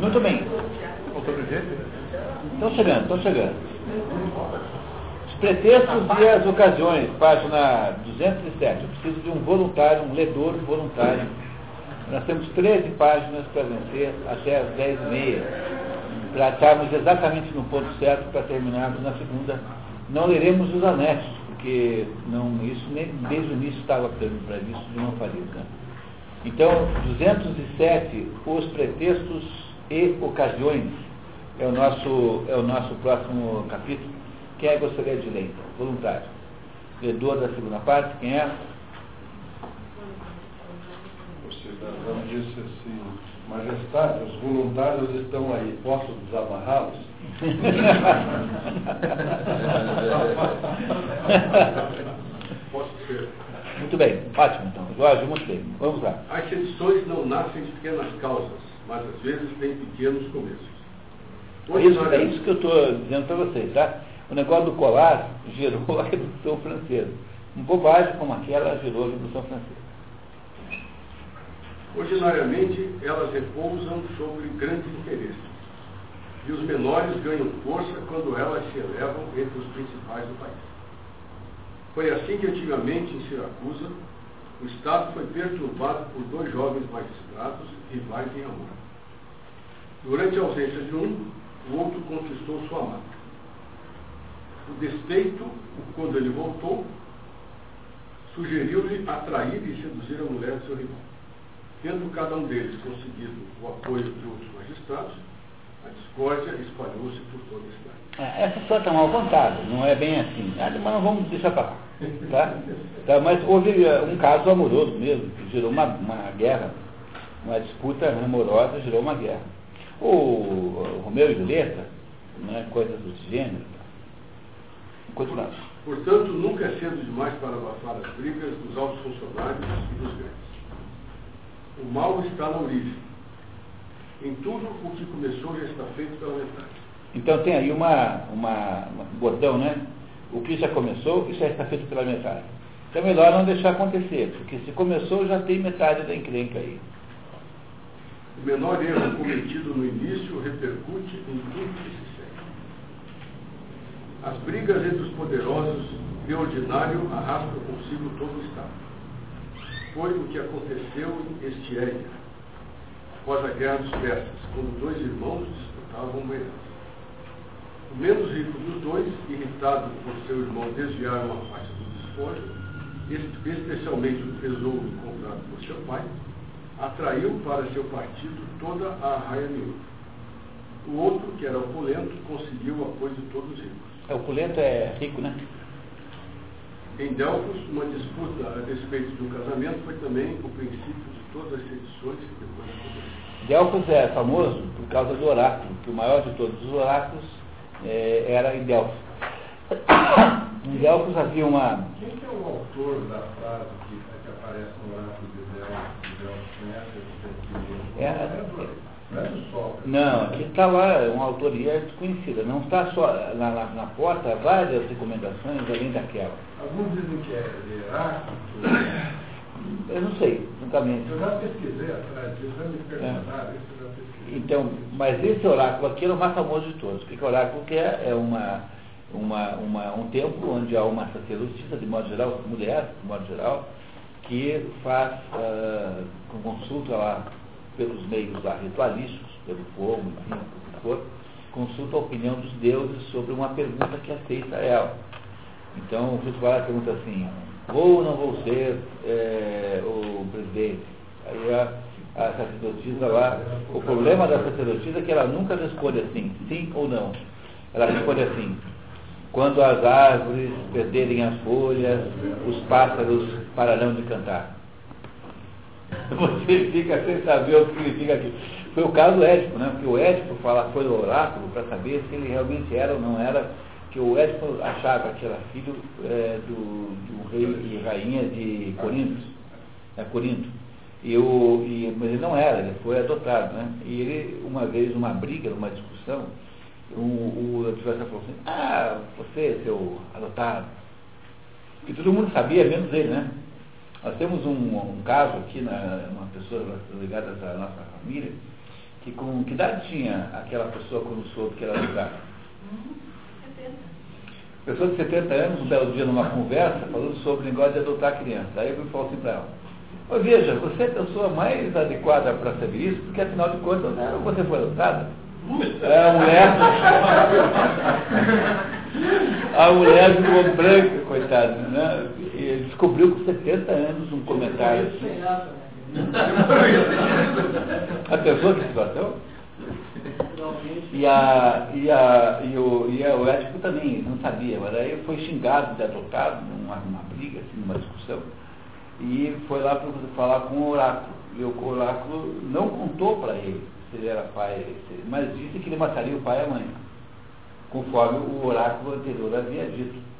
Muito bem. Estão chegando, estão chegando. Os pretextos e as ocasiões, página 207. Eu preciso de um voluntário, um ledor voluntário. Nós temos 13 páginas para vencer até as 10h30, para estarmos exatamente no ponto certo para terminarmos na segunda. Não leremos os anexos, porque não, isso nem, desde o início estava previsto de não fazer. Né? Então, 207, os pretextos e ocasiões, é o nosso, é o nosso próximo capítulo. Quem é que gostaria de ler, então? Voluntário. Ledor da segunda parte, quem é? O cidadão disse assim, Majestade, os voluntários estão aí, posso desamarrá-los? Posso ser. Muito bem, ótimo então. Jorge, muito bem. Vamos lá. As sedições não nascem de pequenas causas, mas às vezes têm pequenos começos. É isso, é isso que eu estou dizendo para vocês, tá? O negócio do colar gerou a Revolução Francesa. Uma bobagem como aquela gerou a Revolução Francesa. Ordinariamente, elas repousam sobre grandes interesses. E os menores ganham força quando elas se elevam entre os principais do país. Foi assim que antigamente em Siracusa o Estado foi perturbado por dois jovens magistrados rivais em amor. Durante a ausência de um, o outro conquistou sua amada. O despeito, quando ele voltou, sugeriu-lhe atrair e seduzir a mulher de seu rival. Tendo cada um deles conseguido o apoio de outros magistrados, a discórdia espalhou-se por toda a cidade. É, essa história está mal contada, não é bem assim. Ah, mas não vamos deixar para lá. Tá? Tá, mas houve eh, um caso amoroso mesmo, que gerou uma, uma guerra, uma disputa amorosa, gerou uma guerra. O, o Romeu e Julieta, né, coisas do gênero. Continuamos. Portanto, nunca é cedo demais para abafar as brigas dos altos funcionários e dos grandes. O mal está na origem. Em tudo o que começou já está feito pela metade. Então tem aí uma, uma, bordão, né? O que já começou, isso já está feito pela metade. Então é melhor não deixar acontecer, porque se começou já tem metade da encrenca aí. O menor erro cometido no início repercute em tudo que se segue. As brigas entre os poderosos, de ordinário, arrastam consigo todo o Estado. Foi o que aconteceu em Estiéria, após a Guerra dos Persas, quando dois irmãos disputavam uma herança. O menos rico dos dois, irritado por seu irmão desviar uma parte do despojo, especialmente o tesouro comprado por seu pai, atraiu para seu partido toda a raia miúda. O outro, que era opulento, conseguiu o apoio de todos os ricos. É, opulento é rico, né? Em Delfos, uma disputa a respeito de um casamento foi também o princípio de todas as sedições que depois aconteceram. Delfos é famoso por causa do oráculo, que o maior de todos os oráculos é, era em Delfos. Em Delfos havia uma. Quem que é o autor da frase que, que aparece no oráculo de Delfos? De Delfos conhece É, é Sol. Não, aqui está lá, é uma autoria desconhecida. Não está só na, na, na porta, há várias recomendações além daquela. Alguns dizem que é de Heráclito. Eu não sei, nunca me. Eu já pesquisei atrás disso, já me perguntaram isso, eu já pesquisei. Então, mas esse oráculo aqui é o mais famoso de todos. O que oráculo quer é uma, uma, uma, um tempo onde há uma sacerdotisa, de modo geral, mulher, de modo geral, que faz, uh, consulta lá pelos meios lá, ritualísticos, pelo fogo, enfim, o que for, consulta a opinião dos deuses sobre uma pergunta que é feita a ela. Então, o ritual pergunta assim, vou ou não vou ser é, o presidente? Aí a, a sacerdotisa lá, o problema da sacerdotisa é que ela nunca responde assim, sim ou não. Ela responde assim, quando as árvores perderem as folhas, os pássaros pararão de cantar. Você fica sem saber o que significa aquilo. Foi o caso do Édipo, né? Porque o Édipo fala, foi do oráculo para saber se ele realmente era ou não era, que o Édipo achava que era filho é, do, do rei e rainha de Corinto, é, Corinto. E o, e, mas ele não era, ele foi adotado, né? E ele, uma vez, numa briga, numa discussão, o, adversário falou assim, ah, você, seu adotado. E todo mundo sabia, menos ele, né? Nós temos um, um caso aqui, na, uma pessoa ligada à nossa família, Que com que idade tinha aquela pessoa quando soube que era adotada? Pessoa de 70 anos, um belo dia numa conversa, falando sobre o negócio de adotar criança. Aí eu falei assim para ela, oh, veja, você é a pessoa mais adequada para saber isso, porque afinal de contas né, você foi adotada. É, a mulher. a mulher ficou branca, coitada, né? E descobriu com 70 anos um comentário assim. A pessoa que situação? E, a, e, a, e, o, e o também não sabia, mas aí foi xingado, derrotado numa, numa briga, assim, numa discussão, e foi lá para falar com o oráculo. E o oráculo não contou para ele se ele era pai, mas disse que ele mataria o pai e a mãe, conforme o oráculo anterior havia dito.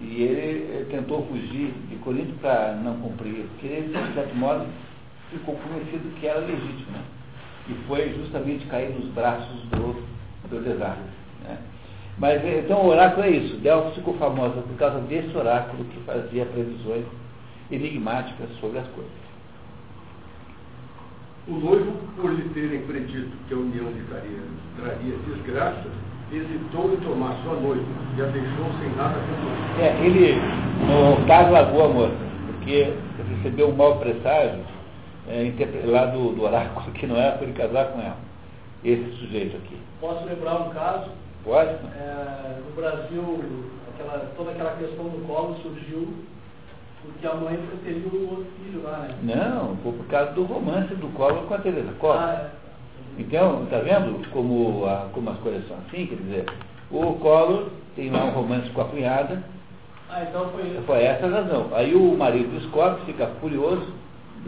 E ele tentou fugir de Corinto para não cumprir, porque ele, de certo modo, ficou convencido que era legítimo. Né? E foi justamente cair nos braços do, do. Né? Mas então o oráculo é isso. Delfos ficou famosa por causa desse oráculo que fazia previsões enigmáticas sobre as coisas. O noivo, por lhe terem predito que a união lhe traria, traria desgraça, hesitou em tomar sua noiva e a deixou sem nada com É, ele, no caso, largou a moça, porque recebeu um mau presságio é, lá do, do oráculo que não para ele casar com ela. Esse sujeito aqui. Posso lembrar um caso? Pode? É, no Brasil, aquela, toda aquela questão do colo surgiu porque a mãe preferiu o outro filho lá, né? Não, foi por causa do romance do Collor com a Teresa Collor. Ah, é. Então, está vendo como, a, como as coisas são assim? Quer dizer, o Collor tem lá um romance com a cunhada. Ah, então foi isso. Foi essa a razão. Aí o marido descobre, fica furioso,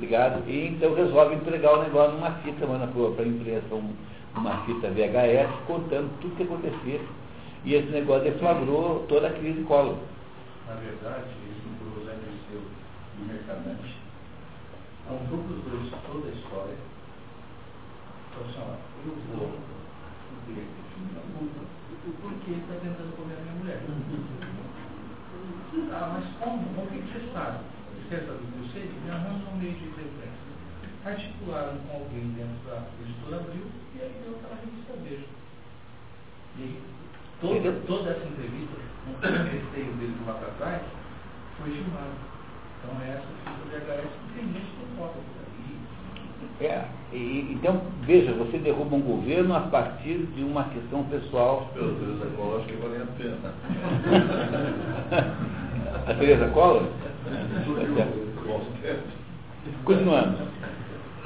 obrigado, e então resolve entregar o negócio numa fita, manda para a imprensa um, uma fita VHS contando tudo o que acontecia. E esse negócio deflagrou toda a crise Collor. Na verdade, isso o José Dirceu e Mercadante, há um grupo dos dois toda a história. Então, assim, ó, eu vou na multa, porque está tentando comer a minha mulher. Ah, mas como? O que você sabe? O que eu sei? Me arranjam um meio de referência. Articularam com alguém dentro da editora Abril e aí deu aquela revista Beijo. E toda, toda essa entrevista, um receio dele do lá para trás, foi filmado. Então essa fita VHS tem gente que foto por aí. É, e, então, veja, você derruba um governo a partir de uma questão pessoal. Pelo Teresa Collor, acho que vale a pena. a Teresa Collor? Continuando.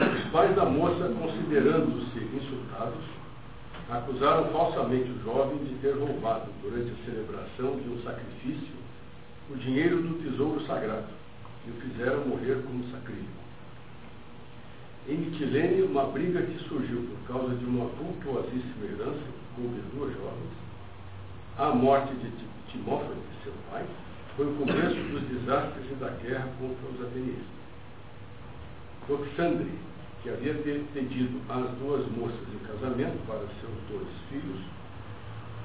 Os pais da moça, considerando-se insultados, acusaram falsamente o jovem de ter roubado, durante a celebração de um sacrifício, o dinheiro do tesouro sagrado e o fizeram morrer como sacrílego. Em Mitilene, uma briga que surgiu por causa de uma vultuosíssima herança que coube duas jovens, a morte de Timófano, seu pai, foi o começo dos desastres e da guerra contra os atenienses. Oxandre, que havia pedido as duas moças em casamento para seus dois filhos,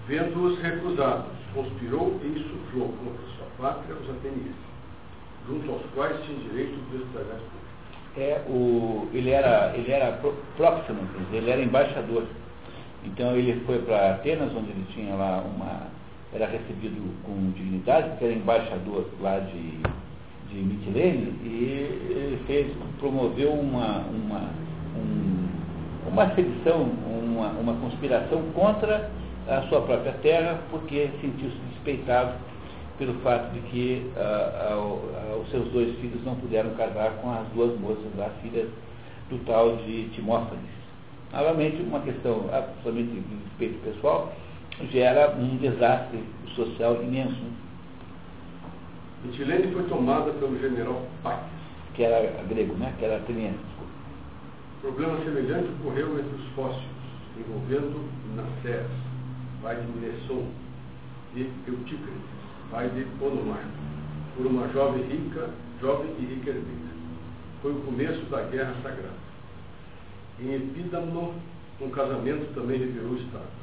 vendo-os recusados, conspirou e insuflou contra sua pátria os atenienses, junto aos quais tinha direito de estragar é o ele era ele era próximo ele era embaixador então ele foi para Atenas onde ele tinha lá uma era recebido com dignidade porque era embaixador lá de de Mitilene e fez, promoveu uma, uma, um, uma sedição, uma, uma conspiração contra a sua própria terra, porque sentiu-se despeitado pelo fato de que ah, ah, os seus dois filhos não puderam casar com as duas moças, as filhas do tal de Timófanes. Novamente, uma questão absolutamente de respeito pessoal gera um desastre social imenso. Mitilene foi tomada pelo general Paques. Que era grego, né? Que era ateniense. Problema semelhante ocorreu entre os fósseis, envolvendo Naceres, pai de Nesson, e Eutícrates, pai de Onomar, por uma jovem rica, jovem e rica herdeira. Foi o começo da guerra sagrada. Em Epídamno, um casamento também revelou o Estado.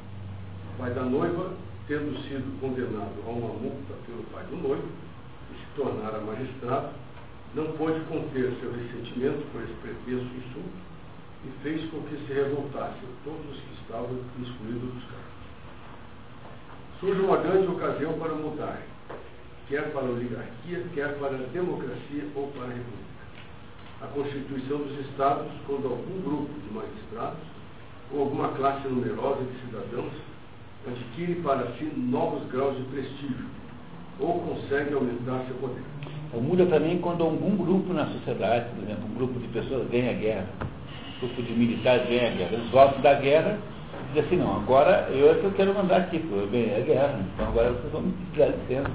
Pai da noiva, tendo sido condenado a uma multa pelo pai do noivo, tornara magistrado, não pôde conter seu ressentimento por esse pretenso insulto e fez com que se revoltassem todos os que estavam excluídos dos cargos. Surge uma grande ocasião para mudar, quer para a oligarquia, quer para a democracia ou para a república. A constituição dos estados, quando algum grupo de magistrados ou alguma classe numerosa de cidadãos adquire para si novos graus de prestígio ou consegue aumentar seu poder. Então, muda também quando algum grupo na sociedade, por exemplo, um grupo de pessoas ganha guerra, um grupo de militares ganha guerra, eles voltam da guerra e dizem assim, não, agora eu é que eu quero mandar aqui, porque eu ganhei a guerra, então agora vocês vão me dar licença.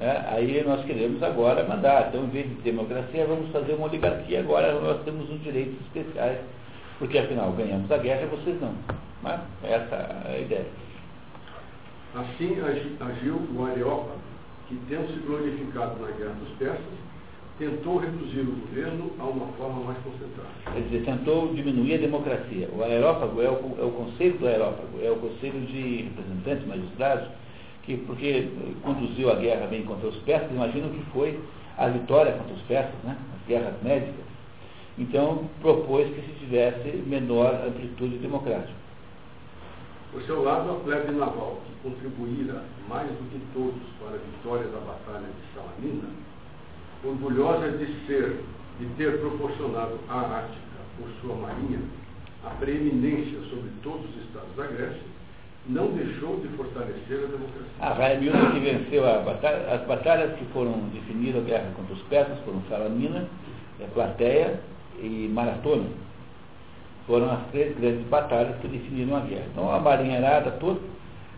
É, aí nós queremos agora mandar, então em vez de democracia vamos fazer uma oligarquia, agora nós temos uns direitos especiais, porque afinal ganhamos a guerra e vocês não. Mas essa é a ideia. Assim agiu o Areópago, que, tendo se glorificado na guerra dos persas, tentou reduzir o governo a uma forma mais concentrada. Quer dizer, tentou diminuir a democracia. O aerópago é o, é o conselho do aerópago, é o conselho de representantes, magistrados, que, porque conduziu a guerra bem contra os persas, imaginam que foi a vitória contra os persas, né? as guerras médicas. Então, propôs que se tivesse menor amplitude democrática. Por seu lado, a plebe naval, que contribuíra mais do que todos para a vitória da Batalha de Salamina, orgulhosa de ser, de ter proporcionado à Ática, por sua marinha, a preeminência sobre todos os estados da Grécia, não deixou de fortalecer a democracia. A Raimilda que venceu batalha, as batalhas que foram definidas a guerra contra os persas foram Salamina, é, Plateia e Maratona foram as três grandes batalhas que definiram a guerra. Então a marinheirada toda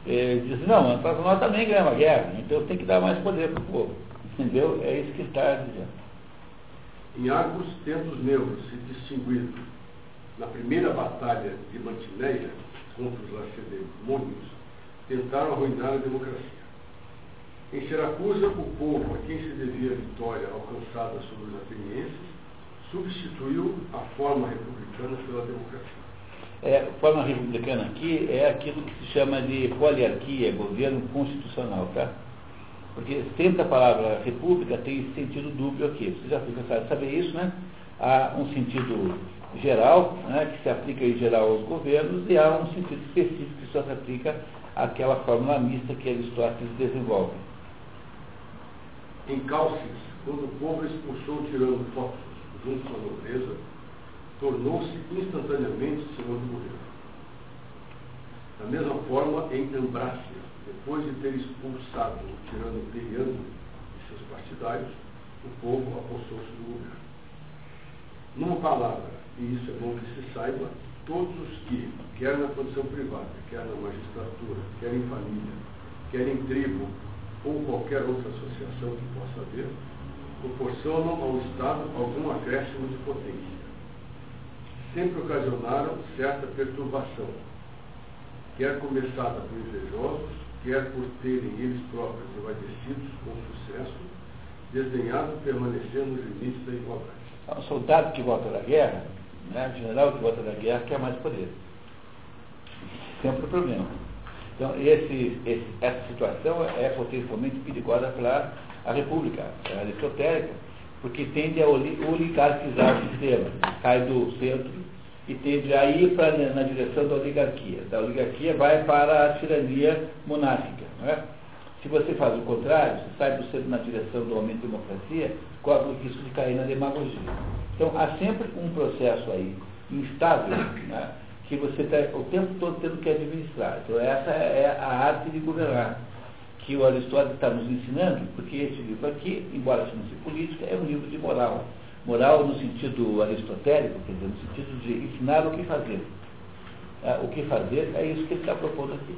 eh, diz, não, nós também ganhamos a guerra, então tem que dar mais poder para o povo. Entendeu? É isso que está dizendo. Em Argos, tendo os negros se distinguido na primeira batalha de Mantineia contra os lacedemônios, tentaram arruinar a democracia. Em Siracusa, o povo a quem se devia a vitória alcançada sobre os atenienses substituiu a forma republicana pela democracia. É, forma republicana aqui é aquilo que se chama de poliarquia, governo constitucional, tá? Porque sempre a palavra república tem esse sentido dúbio aqui. Você já de saber isso, né? Há um sentido geral, né, que se aplica em geral aos governos, e há um sentido específico que só se aplica àquela fórmula mista que Aristóteles desenvolve. Em Cálcis, quando o povo expulsou o tirano junto com a nobreza, tornou-se instantaneamente senhor do governo. Da mesma forma, em Ambrácia, depois de ter expulsado o tirano Periano e seus partidários, o povo apossou-se do governo. Numa palavra, e isso é bom que se saiba, todos os que, quer na condição privada, quer na magistratura, quer em família, quer em tribo ou qualquer outra associação que possa haver, proporcionam ao Estado algum acréscimo de potência. Sempre ocasionaram certa perturbação, quer começada por invejosos, quer por terem eles próprios envaidecidos com sucesso, desdenhado permanecer nos limites da igualdade. O soldado que volta da guerra, né, o general que volta da guerra, quer mais poder. Sempre o problema. Então, esse, esse, essa situação é potencialmente perigosa para a República aristotélica, porque tende a oligarquizar o sistema, cai do centro e tende a ir pra, na direção da oligarquia. Da oligarquia vai para a tirania monárquica. Não é? Se você faz o contrário, você sai do centro na direção do aumento da democracia, corre o risco de cair na demagogia. Então, há sempre um processo aí instável, né, que você está o tempo todo tendo que administrar. Então, essa é a arte de governar que o Aristóteles está nos ensinando, porque esse livro aqui, embora chame-se política, é um livro de moral. Moral no sentido aristotélico, quer dizer, no sentido de ensinar o que fazer. Ah, o que fazer é isso que ele está propondo aqui.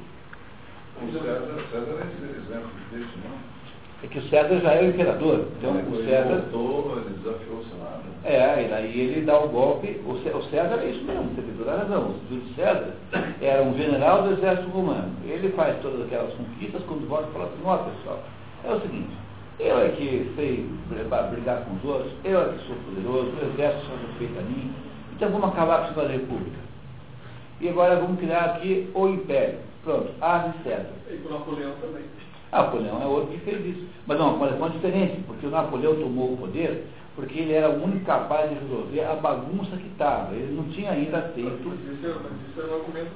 O César, César é exemplo disso, não? É que o César já é o imperador. Então o César. Ele voltou, ele desafiou o Senado. É, e ele dá o golpe. O César é isso mesmo, você tem toda a razão. O Júlio César era um general do exército romano. Ele faz todas aquelas conquistas quando volta e fala assim, ó pessoal, é o seguinte, eu é que sei brigar com os outros, eu é que sou poderoso, o exército só respeita a mim, então vamos acabar com a república. E agora vamos criar aqui o império. Pronto, ave César. E com Napoleão também. Ah, Napoleão é outro que fez isso. Mas não, mas é diferente, porque o Napoleão tomou o poder porque ele era o único capaz de resolver a bagunça que estava. Ele não tinha ainda feito. Mas isso é, mas isso é um argumento.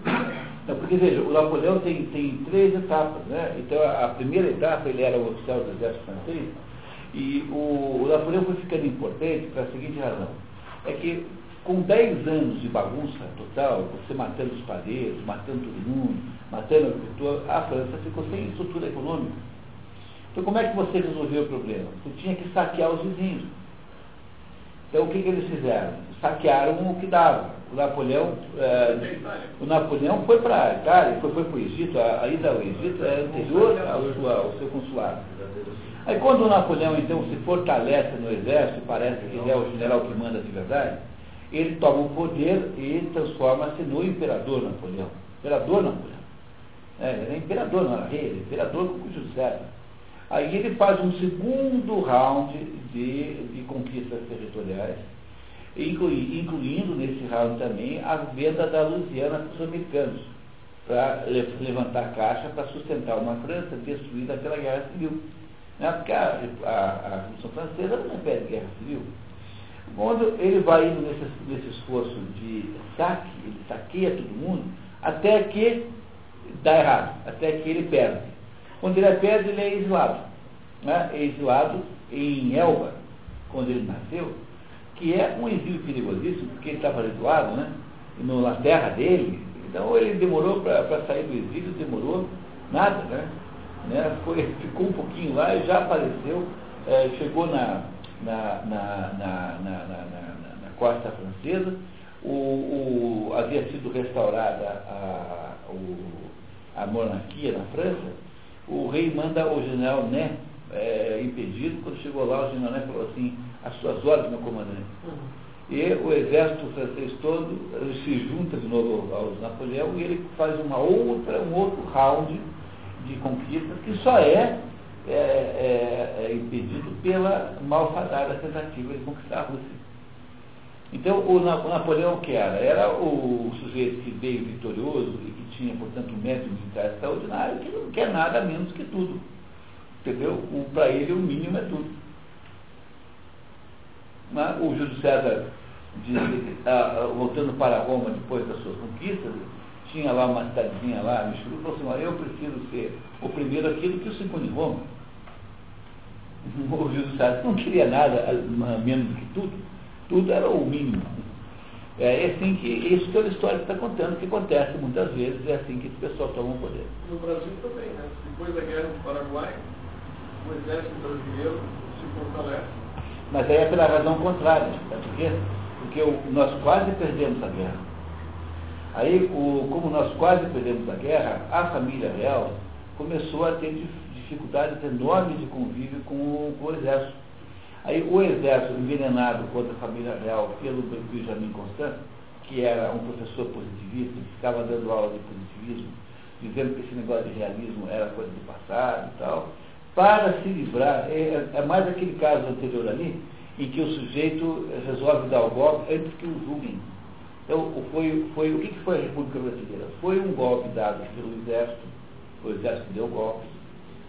Não, porque veja, o Napoleão tem, tem três etapas. Né? Então a primeira etapa ele era o oficial do exército francês e o, o Napoleão foi ficando importante para a seguinte razão. É que com 10 anos de bagunça total, você matando os padeiros, matando todo mundo, matando o agricultor, a França ficou sem estrutura econômica. Então como é que você resolveu o problema? Você tinha que saquear os vizinhos. Então o que, que eles fizeram? Saquearam o que dava. O Napoleão, é, o Napoleão foi para a Itália, foi, foi para o Egito, a, a ida ao Egito é anterior ao, sua, ao seu consulado. Aí quando o Napoleão então se fortalece no exército, parece que ele é o general que manda de verdade, ele toma o poder e transforma-se no imperador Napoleão. Imperador Napoleão. É, ele é imperador, não era rei, ele é imperador com César. Aí ele faz um segundo round de, de conquistas territoriais, inclui, incluindo nesse round também a venda da Louisiana para os americanos, para levantar caixa para sustentar uma França destruída pela Guerra Civil. Né? Porque a, a, a Revolução Francesa não impede guerra civil. Quando ele vai indo nesse, nesse esforço de saque, ele saqueia todo mundo, até que dá errado, até que ele perde. Quando ele perde, ele é exilado. Né? É exilado em Elba, quando ele nasceu, que é um exílio perigosíssimo, porque ele estava exilado, né? na terra dele. Então ele demorou para sair do exílio, demorou nada, né? né? Foi, ficou um pouquinho lá e já apareceu, é, chegou na, na, na, na, na, na costa francesa, o, o, havia sido restaurada a, o, a monarquia na França, o rei manda o general Né é, impedido, quando chegou lá o general Né falou assim, as suas ordens, meu comandante. Uhum. E o exército francês todo se junta de novo aos Napoleão e ele faz uma outra, um outro round de conquistas que só é, é, é, é impedido pela malfadada tentativa de conquistar a Rússia. Então, o, Napoleão que era? Era o sujeito que veio vitorioso e que tinha, portanto, um método militar extraordinário, que não quer nada menos que tudo. Entendeu? Para ele, o mínimo é tudo. O Júlio César, de, a, a, voltando para Roma depois das suas conquistas, tinha lá uma cidadezinha lá, me e falou assim, eu preciso ser o primeiro aquilo que o segundo em Roma. O Júlio César não queria nada menos do que tudo. Tudo era o mínimo. É assim que isso que a história está contando, que acontece muitas vezes, é assim que esse pessoal toma o poder. No Brasil também, né? Depois da guerra do Paraguai, o exército brasileiro se fortalece. Mas aí é pela razão contrária, sabe por quê? Porque o, nós quase perdemos a guerra. Aí, o, como nós quase perdemos a guerra, a família real começou a ter dificuldades enormes de convívio com, com o exército. Aí o exército envenenado contra a família real pelo Benjamin Constant, que era um professor positivista, que ficava dando aula de positivismo, dizendo que esse negócio de realismo era coisa do passado e tal, para se livrar, é, é mais aquele caso anterior ali, em que o sujeito resolve dar o golpe antes que o julguem. Então, foi, foi, o que foi a República Brasileira? Foi um golpe dado pelo Exército, o Exército deu golpe,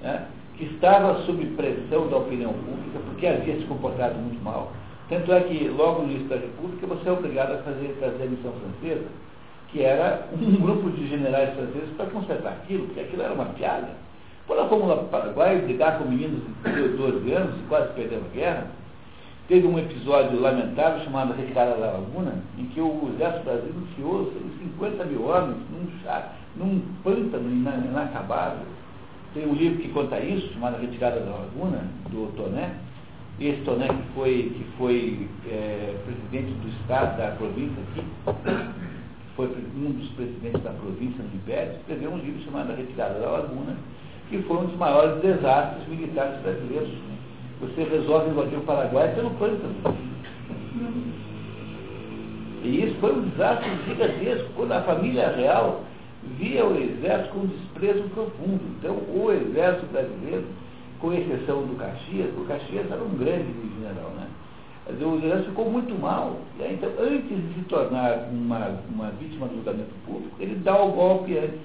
né, que estava sob pressão da opinião pública, porque havia se comportado muito mal. Tanto é que, logo no início da República, você é obrigado a fazer, fazer a missão francesa, que era um grupo de generais franceses para consertar aquilo, porque aquilo era uma piada. Quando nós fomos lá para o Paraguai brigar com meninos de 12 anos, quase perdendo a guerra, teve um episódio lamentável chamado Retirada da Laguna, em que o exército brasileiro enfiou 50 mil homens num, num pântano inacabado. Tem um livro que conta isso, chamado Retirada da Laguna, do Toné. Esse Toné que foi, que foi é, presidente do estado da província aqui, foi um dos presidentes da província no Império, escreveu um livro chamado Retirada da Laguna, que foi um dos maiores desastres militares brasileiros. Você resolve invadir o Paraguai pelo pântano. E isso foi um desastre gigantesco, quando a família real via o exército com desprezo profundo. Então, o exército brasileiro, com exceção do Caxias, o Caxias era um grande general, né? O exército ficou muito mal. Aí, então, antes de se tornar uma, uma vítima do julgamento público, ele dá o golpe antes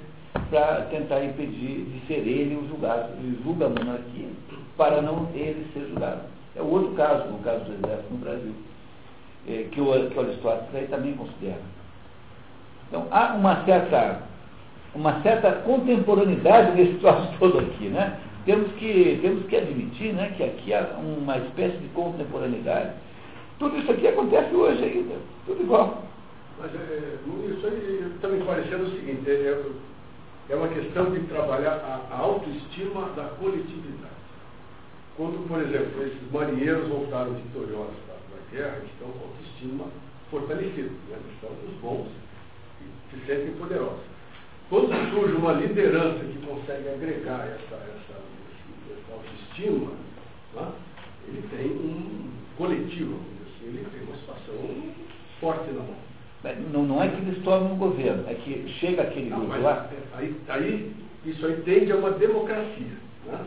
para tentar impedir de ser ele o julgado. Ele julga a monarquia para não ele ser julgado. É o outro caso, o caso do exército no Brasil, é, que, o, que Aristóteles também considera. Então, há uma certa, uma certa contemporaneidade nesse troço todo aqui, né? Temos que, temos que admitir né, que aqui há uma espécie de contemporaneidade. Tudo isso aqui acontece hoje ainda, tudo igual. Mas é, isso aí está me parecendo o seguinte, é, é uma questão de trabalhar a, a autoestima da coletividade. Quando, por exemplo, esses marinheiros voltaram vitoriosos da, da guerra, estão com autoestima fortalecida, né? estão os bons e se sentem poderosos. Quando surge uma liderança que consegue agregar essa, essa, essa autoestima, né? ele tem um coletivo, assim, ele tem uma situação forte na mão. Não, não é que eles tornam um governo, é que chega aquele não, grupo lá. É, aí, aí, isso aí tende a uma democracia. Né?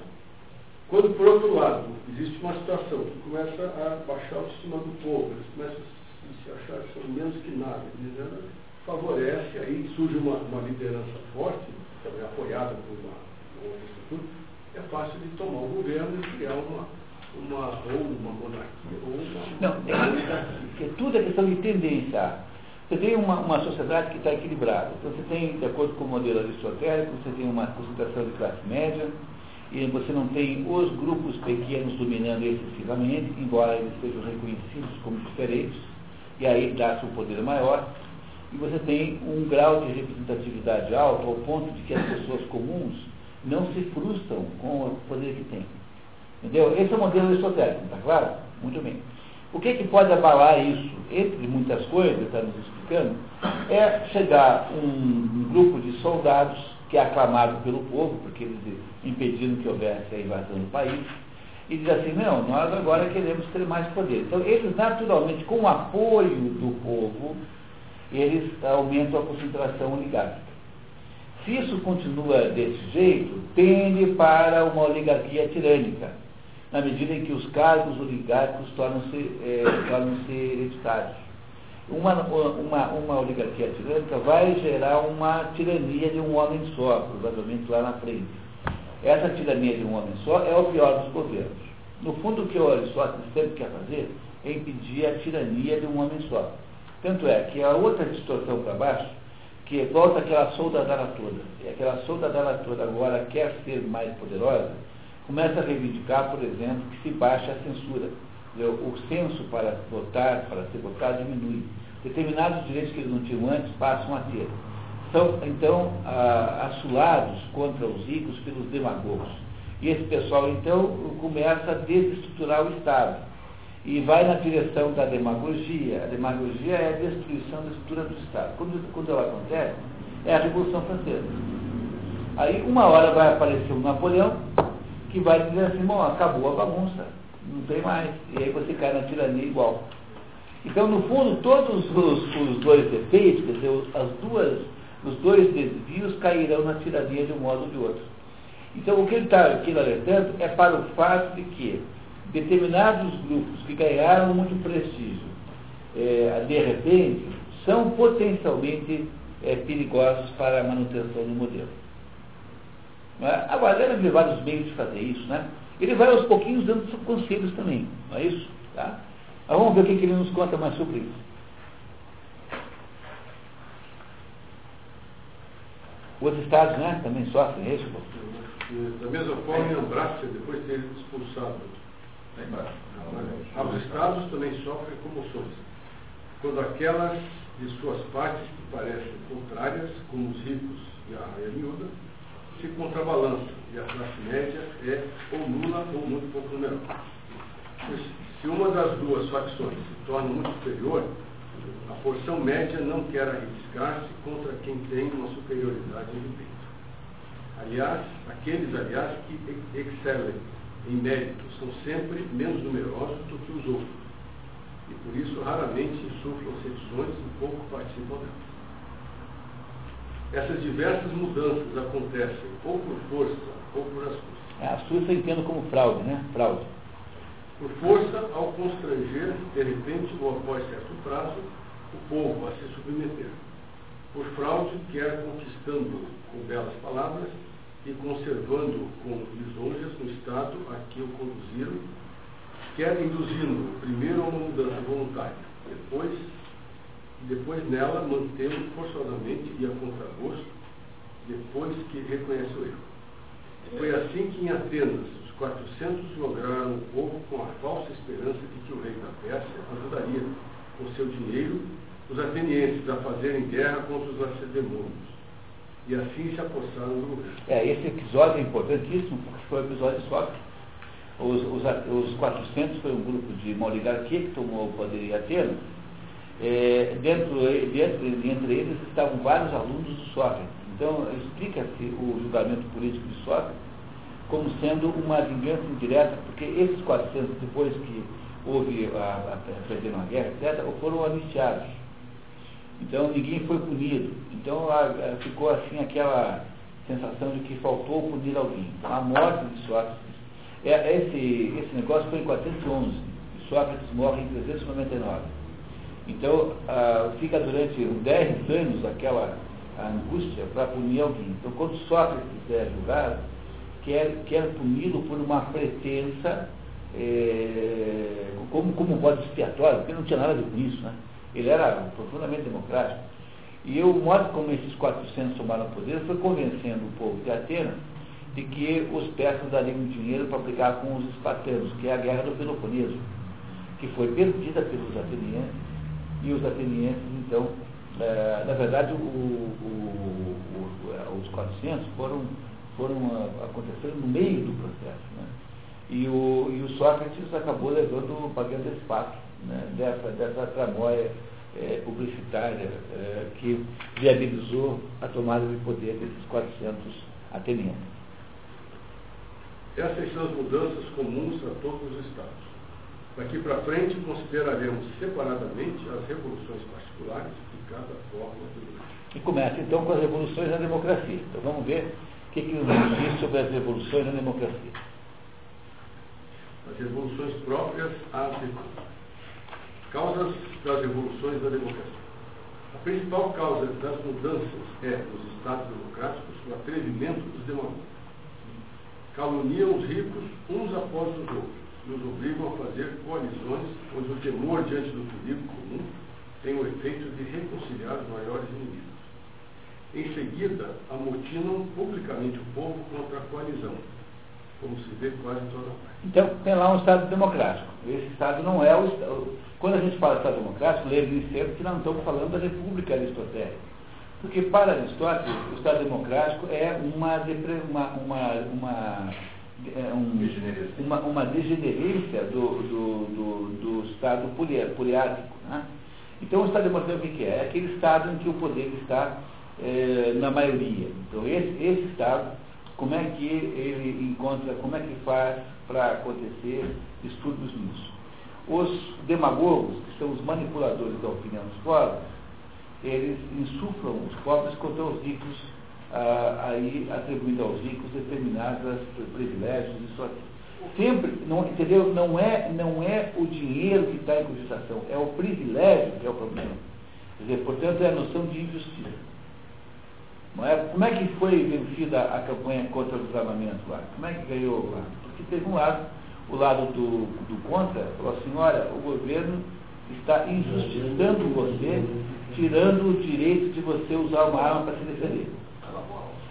Quando, por outro lado, existe uma situação que começa a baixar a autoestima do povo, eles começam a se achar que são menos que nada, dizendo, favorece, aí surge uma, uma liderança forte, também apoiada por uma, estrutura, é fácil de tomar o governo e criar uma, uma ou uma monarquia, ou uma. Não, é, é tudo é questão de tendência. Você tem uma, uma sociedade que está equilibrada. Então você tem, de acordo com o modelo aristotélico, você tem uma concentração de classe média, e você não tem os grupos pequenos dominando excessivamente, embora eles sejam reconhecidos como diferentes, e aí dá-se um poder maior, e você tem um grau de representatividade alto, ao ponto de que as pessoas comuns não se frustram com o poder que têm. Entendeu? Esse é o modelo aristotélico, está claro? Muito bem. O que, que pode abalar isso, entre muitas coisas, está nos explicando, é chegar um, um, grupo de soldados que é aclamado pelo povo, porque eles impediram que houvesse a invasão do país, e diz assim, não, nós agora queremos ter mais poder. Então, eles naturalmente, com o apoio do povo, eles aumentam a concentração oligárquica. Se isso continua desse jeito, tende para uma oligarquia tirânica na medida em que os cargos oligárquicos tornam-se é, tornam hereditários. Uma, uma, uma oligarquia tirânica vai gerar uma tirania de um homem só, provavelmente lá na frente. Essa tirania de um homem só é o pior dos governos. No fundo, o que o Aristóteles sempre quer fazer é impedir a tirania de um homem só. Tanto é que a outra distorção para baixo, que volta aquela soldadara toda, e aquela soldadara toda agora quer ser mais poderosa, começa a reivindicar, por exemplo, que se baixe a censura. O censo para votar, para ser votado, diminui. Determinados direitos que eles não tinham antes passam a ter. São, então, assulados contra os ricos pelos demagogos. E esse pessoal, então, começa a desestruturar o Estado. E vai na direção da demagogia. A demagogia é a destruição da estrutura do Estado. Quando, quando ela acontece, é a Revolução Francesa. Aí, uma hora vai aparecer o Napoleão, que vai dizer assim, bom, acabou a bagunça, não tem mais. E aí você cai na tirania igual. Então, no fundo, todos os, os dois defeitos, quer dizer, as duas, os dois desvios cairão na tirania de um modo ou de outro. Então, o que ele está alertando é para o fato de que determinados grupos que ganharam muito prestígio, é, de repente, são potencialmente é, perigosos para a manutenção do modelo. É? Agora, deve haver vários meios de fazer isso, né? Ele vai aos pouquinhos dando conselhos também, não é isso? Tá? Mas vamos ver o que, ele nos conta mais sobre isso. Os estados né, também sofrem isso? Da mesma forma, em Ambrácia, depois de ter expulsado os estados também sofrem comoções. Quando aquelas de suas partes que parecem contrárias, como os ricos e a raia miúda, se contrabalança e a classe média é ou nula ou muito pouco numerosa. Se uma das duas facções se torna muito superior, a porção média não quer arriscar-se contra quem tem uma superioridade em peito. Aliás, aqueles, aliás, que excelem em mérito são sempre menos numerosos do que os outros. E por isso raramente sofrem sedições e pouco participam delas. Essas diversas mudanças acontecem ou por força ou por astúcia. É, astúcia eu entendo como fraude, né? Fraude. Por força, ao constranger, de repente ou após certo prazo, o povo a se submeter. Por fraude, quer conquistando o belas palavras e conservando com lisonjas no estado a que o conduziram, quer induzindo primeiro a uma mudança voluntária, depois, depois nela mantendo forçosamente e a contragosto, depois que reconhece o erro. Foi assim que em Atenas os 400 lograram o povo com a falsa esperança de que o rei da Pérsia ajudaria com seu dinheiro os atenienses a fazerem guerra contra os lacedemônios. E assim se apossaram. É, esse episódio é importantíssimo, porque foi o episódio Sócrates. Os, os, os 400 foi um grupo de uma oligarquia que tomou o poder em Atenas. É, dentro, dentro, entre eles estavam vários alunos do Sócrates. Então, explica-se o julgamento político de Sócrates como sendo uma vingança indireta, porque esses 400, depois que houve a, a, perderam a guerra, etc., foram anistiados. Então ninguém foi punido. Então ficou assim aquela sensação de que faltou punir alguém. Então, a morte de Sócrates, é, esse, esse negócio foi em 411. Sócrates morre em 399. Então fica durante 10 anos aquela angústia para punir alguém. Então quando Sócrates é julgado, quer, quer puni-lo por uma pretensa é, como, como bode expiatório, porque não tinha nada a ver com isso, né? Ele era profundamente democrático. E o modo como esses 400 tomaram poder foi convencendo o povo de Atenas de que os persas dariam dinheiro para brigar com os espartanos, que é a guerra do Peloponeso, que foi perdida pelos atenienses, e os atenienses, então, é, na verdade, o, o, o, os 400 foram, foram acontecendo no meio do processo. Né? E, o, e o Sócrates acabou levando, pagando esse pato né, dessa, dessa tramóia é, publicitária é, que viabilizou a tomada de poder desses 400 atenienses. Essas são as mudanças comuns a todos os estados. Daqui para frente, consideraremos separadamente as revoluções particulares de cada forma E começa então com as revoluções na democracia. Então vamos ver o que, que nos diz sobre as revoluções na democracia. As revoluções próprias às repúblicas. Causas das revoluções da democracia. A principal causa das mudanças é, nos Estados democráticos, o atrevimento dos demagogos. Caluniam os ricos uns após os outros e os obrigam a fazer coalizões onde o temor diante do perigo comum tem o efeito de reconciliar os maiores inimigos. Em seguida, amotinam publicamente o povo contra a coalizão, como se vê quase em toda parte. Então, tem lá um Estado democrático. Esse Estado não é o Estado. Quando a gente fala Estado democrático, lembre-se sempre que não estamos falando da República Aristotélica. Porque para Aristóteles, o Estado democrático é uma, uma, uma, uma é um, uma, uma degenerência do, do, do, do Estado poliático. Né? Então, o Estado democrático o que é? É aquele Estado em que o poder está é, na maioria. Então, esse, esse Estado como é que ele encontra, como é que faz para acontecer estudos nisso. Os demagogos, que são os manipuladores da opinião dos pobres, eles insuflam os pobres contra os ricos, ah, aí atribuindo aos ricos determinados privilégios, isso aqui. Sempre, não, entendeu? Não é, não é o dinheiro que está em cogitação, é o privilégio que é o problema. Quer dizer, portanto, é a noção de injustiça. Não é? Como é que foi vencida a campanha contra o desarmamento lá? Como é que ganhou lá? Porque teve um lado, o lado do, do contra, falou assim, olha, o governo está injustiçando você, tirando o direito de você usar uma arma para se defender.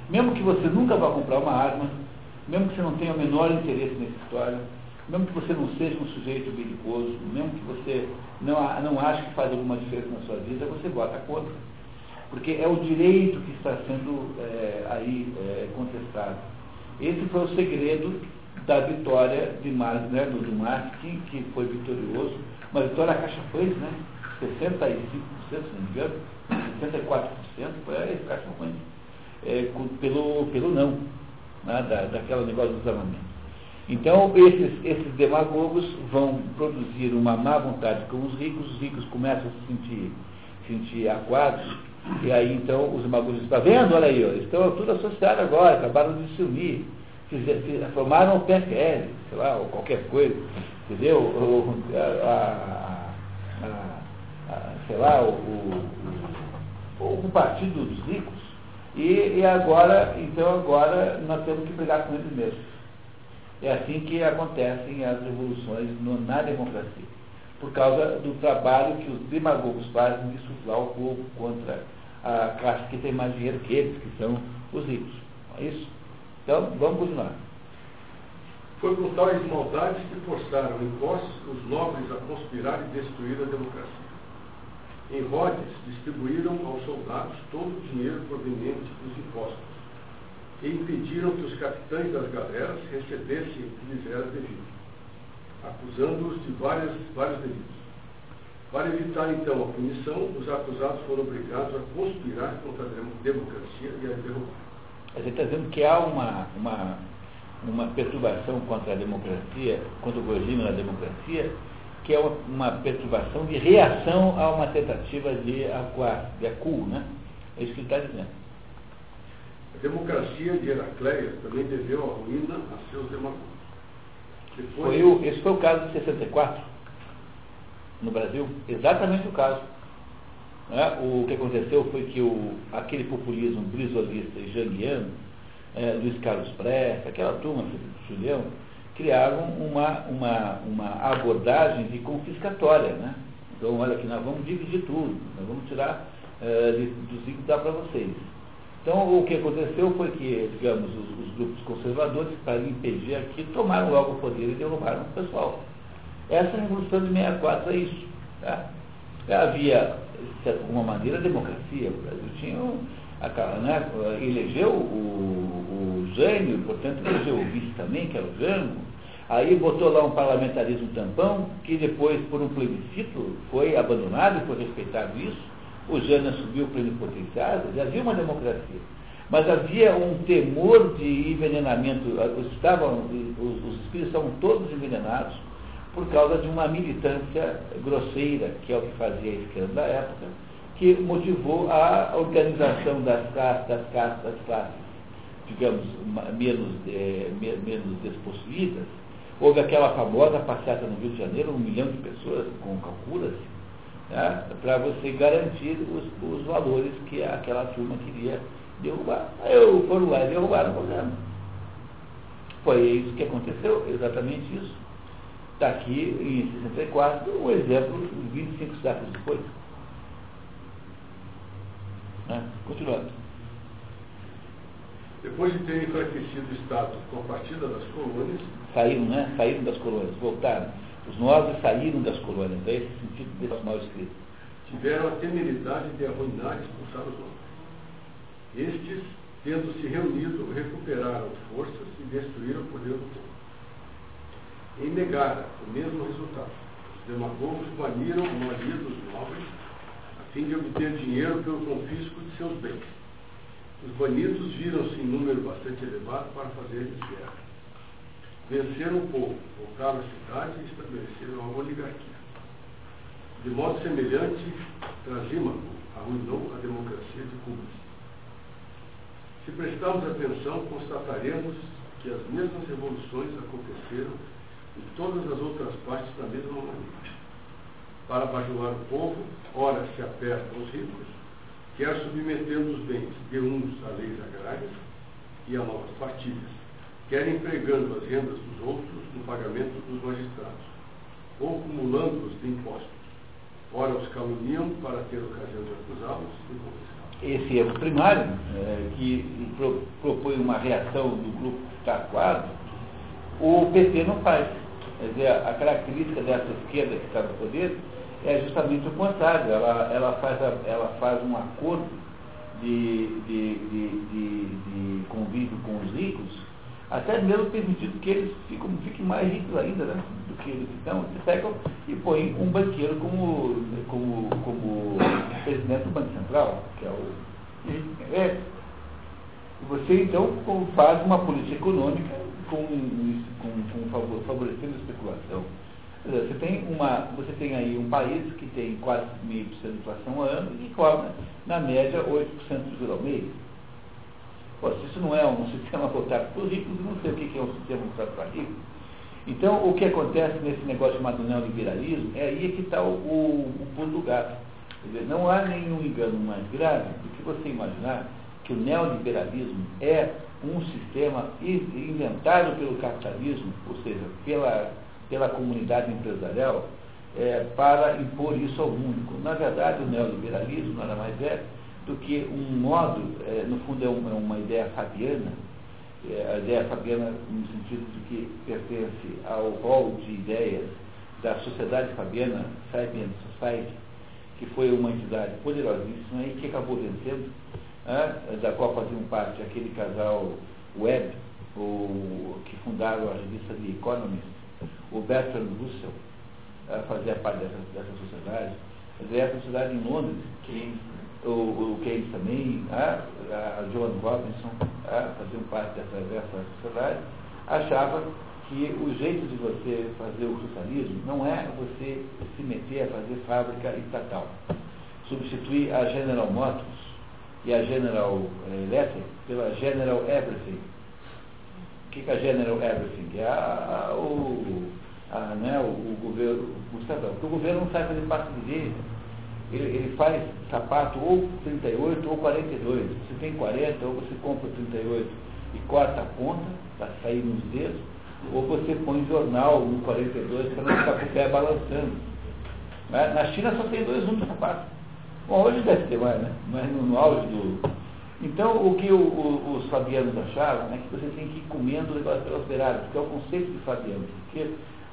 Mesmo que você nunca vá comprar uma arma, mesmo que você não tenha o menor interesse nessa história, mesmo que você não seja um sujeito belicoso, mesmo que você não, não ache que faz alguma diferença na sua vida, você vota contra porque é o direito que está sendo é, aí é, contestado. Esse foi o segredo da vitória de Mar, né, do, do marketing, que foi vitorioso, uma vitória caixa foi, né? 65%, se não me engano, 64% foi a caixa foi, é, pelo, pelo não, né, da, daquela negócio do desarmamento. Então, esses, esses demagogos vão produzir uma má vontade com os ricos, os ricos começam a se sentir, sentir aquados, e aí então os magos estão vendo, olha aí, ó, estão tudo associados agora, acabaram de se unir, fizer, formaram o PFL, sei lá, ou qualquer coisa, entendeu? Ou, a, a, a, sei lá, o, o, o, partido dos ricos, E, e agora, então agora nós temos que brigar com eles mesmos. É assim que acontecem as revoluções no, na democracia. Por causa do trabalho que os demagogos fazem de suflar o povo contra a classe que tem mais dinheiro que eles, que são os ricos. É isso? Então, vamos continuar. Foi por tais maldades que forçaram em Cós os nobres a conspirar e destruir a democracia. Em Rhodes, distribuíram aos soldados todo o dinheiro proveniente dos impostos e impediram que os capitães das galeras recebessem o que lhes era devido, acusando-os de várias, vários delitos. Para evitar então a punição, os acusados foram obrigados a conspirar contra a democracia e a derrubar. A gente está dizendo que há uma, uma, uma perturbação contra a democracia, contra o regime da democracia, que é uma, perturbação de reação a uma tentativa de acuar, de acuo, né? É isso que ele está dizendo. A democracia de Heracleias também deveu a ruína a seus demagogos. Depois... Foi o, esse foi o caso de 64, no Brasil, exatamente o caso. Né? O que aconteceu foi que o, aquele populismo brisolista e janguiano, é, Luiz Carlos Prestes, aquela turma, Julião, criaram uma, uma, uma abordagem de confiscatória. Né? Então, olha aqui, nós vamos dividir tudo, nós vamos tirar é, dos ricos dar para vocês. Então, o que aconteceu foi que, digamos, os, os grupos conservadores, para impedir aqui, tomaram logo o poder e derrubaram o pessoal. Essa Revolução de 64 é isso. Tá? Havia, de alguma maneira, democracia. O Brasil tinha, né, elegeu o, o Jânio, portanto, elegeu o vice também, que era o Jango. Aí botou lá um parlamentarismo tampão, que depois, por um plebiscito, foi abandonado e foi respeitado isso o Jânio assumiu plenipotenciário, havia uma democracia. Mas havia um temor de envenenamento, estavam, os, os espíritos estavam todos envenenados por causa de uma militância grosseira, que é o que fazia a esquerda da época, que motivou a organização das castas, das castas, das classes, digamos, menos, é, menos despossuídas. Houve aquela famosa passeata no Rio de Janeiro, um milhão de pessoas, com calcula-se, né, para você garantir os, os, valores que aquela turma queria derrubar. Aí eu foram lá e derrubaram o governo. Foi isso que aconteceu, exatamente isso. Está aqui em 64 um exemplo 25 séculos depois. Né? Continuando. Depois de ter enfraquecido o Estado com a partida das colônias. Saíram, né? Saíram das colônias, voltaram os nobres saíram das colônias, é esse sentido desse mal escrito. Tiveram a temeridade de arruinar e expulsar os nobres. Estes, tendo se reunido, recuperaram forças e destruíram o poder do povo. Em Megara, o mesmo resultado. Os demagogos baniram a maioria dos nobres a fim de obter dinheiro pelo confisco de seus bens. Os banidos viram-se em número bastante elevado para fazer guerra venceram o povo, voltaram à cidade e estabeleceram a oligarquia. De modo semelhante, Trasímaco arruinou a democracia de Cuba. Se prestarmos atenção, constataremos que as mesmas revoluções aconteceram em todas as outras partes da mesma maneira. Para bajular o povo, ora se apertam os ricos, quer submetendo os bens de uns a leis agrárias e a novas partilhas quer empregando as rendas dos outros no pagamento dos magistrados, ou cumulando-os de impostos. Ora os caluniam para ter ocasião de acusá-los e confiscá-los. Esse erro primário, é, que pro, propõe uma reação do grupo que está o PT não faz. Quer dizer, a característica dessa esquerda que está no poder é justamente o contrário. Ela, ela, faz, a, ela faz um acordo de, de, de, de convívio com os ricos até mesmo permitido que eles fiquem, fiquem mais ricos ainda né, do que eles estão, eles pegam e põem um banqueiro como, como, como presidente do Banco Central, que é o. É, você então faz uma política econômica com, com, com favorecendo a especulação. Você tem, uma, você tem aí um país que tem quase meio por cento de inflação ao ano e cobra, na média, 8% de juros ao mês. Pô, se isso não é um sistema voltado para os ricos, não sei o que é um sistema voltado para ricos. Então, o que acontece nesse negócio chamado neoliberalismo é aí que está o, pulo do gato. Dizer, não há nenhum engano mais grave do que você imaginar que o neoliberalismo é um sistema inventado pelo capitalismo, ou seja, pela, pela comunidade empresarial, é, para impor isso ao mundo. Na verdade, o neoliberalismo nada mais é do que um modo, é, no fundo é uma, uma ideia fabiana, é, a ideia fabiana no sentido de que pertence ao rol de ideias da Sociedade Fabiana, Fabian Society, que foi uma entidade poderosíssima e que acabou vencendo, é, da qual faziam parte aquele casal Webb, o, que fundaram a revista The Economist, o Bertrand Russell, é, fazia parte dessa, dessa sociedade, essa sociedade em Londres, Keynes, o, o Keynes também, a, a Joan Robinson, a, faziam parte dessa, dessa sociedade, achava que o jeito de você fazer o socialismo não é você se meter a fazer fábrica estatal. Substituir a General Motors e a General Electric pela General Everything. O que é a General Everything? É a, a, o, a, né, o, o governo, o cidadão. Porque o governo não sabe fazer parte de direito. Ele, ele, faz sapato ou 38 ou 42. Se tem 40, ou você compra 38 e corta a ponta para sair nos dedos, ou você põe jornal no 42 para não ficar com o pé balançando. Na China só tem dois números de sapato. Bom, hoje deve ter mais, né? Mas no, no auge do. Então, o que o, o, os fabianos achavam é que você tem que ir comendo o negócio pelas beiradas, que é o conceito de fabiano. Porque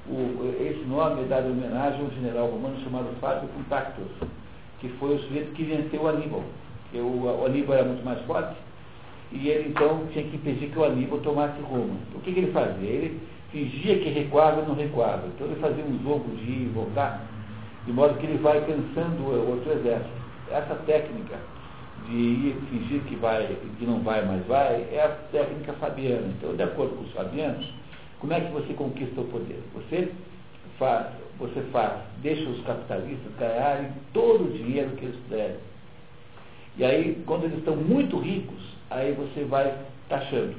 o, esse nome é dado em homenagem a um general romano chamado Fábio Contactus, que foi o sujeito que venceu o Aníbal. Porque o, o Aníbal era muito mais forte, e ele então tinha que impedir que o Aníbal tomasse Roma. O que, que ele fazia? Ele fingia que recuava e não recuava. Então ele fazia um jogo de ir e voltar, de modo que ele vai cansando o outro exército. Essa técnica de ir fingir que vai, que não vai, mas vai, é a técnica fabiana. Então, de acordo com os fabianos, como é que você conquista o poder? Você faz, você faz, deixa os capitalistas ganharem todo o dinheiro que eles puderem. E aí, quando eles estão muito ricos, aí você vai taxando.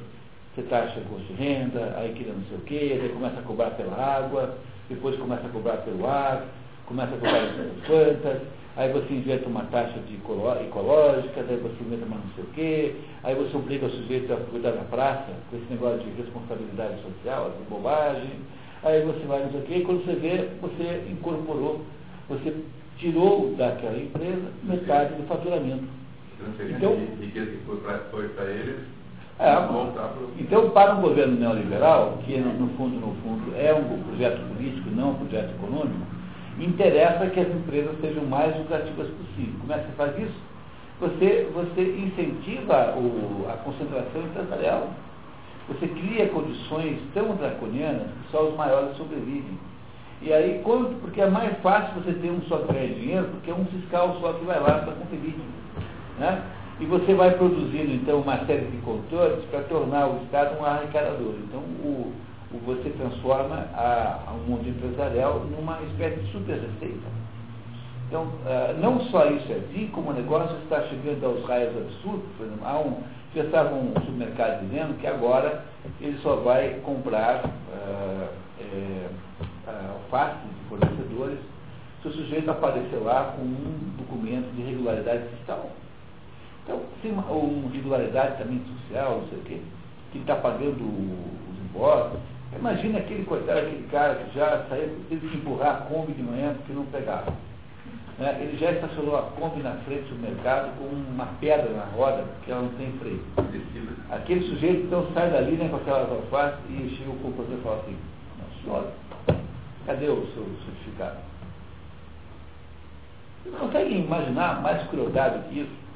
Você taxa imposto de renda, aí cria não sei o quê, aí começa a cobrar pela água, depois começa a cobrar pelo ar, começa a cobrar pelas plantas, aí você inventa uma taxa de ecológica, daí você inventa mais não sei o quê, aí você obriga o sujeito a cuidar da praça, com esse negócio de responsabilidade social, de bobagem, aí você vai não sei o quê, e quando você vê, você incorporou, você tirou daquela empresa metade do faturamento. Então, riqueza que foi para eles, é, então, para um governo neoliberal, que no fundo, no fundo, é um projeto político, não um projeto econômico, interessa que as empresas sejam mais lucrativas possível. Como é que você faz isso? Você, você incentiva o, a concentração empresarial. Você cria condições tão draconianas que só os maiores sobrevivem. E aí, quando, porque é mais fácil você ter um só que ganha dinheiro, porque é um fiscal só que vai lá para conferir. Né? E você vai produzindo, então, uma série de controles para tornar o Estado um arrecadador. Então, o, você transforma o mundo empresarial numa espécie de super receita. Então, uh, não só isso é assim, como o negócio está chegando aos raios absurdos. Por exemplo, há um, já estava um supermercado dizendo que agora ele só vai comprar uh, é, uh, alface de fornecedores se o sujeito aparecer lá com um documento de regularidade fiscal. Então, tem uma, uma regularidade também social, não sei o quê, que está pagando os impostos. Imagina aquele coitado, aquele cara que já saiu, teve que empurrar a Kombi de manhã porque não pegava. Né? Ele já estacionou a Kombi na frente do mercado com uma pedra na roda, porque ela não tem freio. Aquele sujeito então sai dali né, com aquelas alfaces e chega o comprador e fala assim, senhora, cadê o seu certificado? Vocês conseguem imaginar mais crueldade que isso?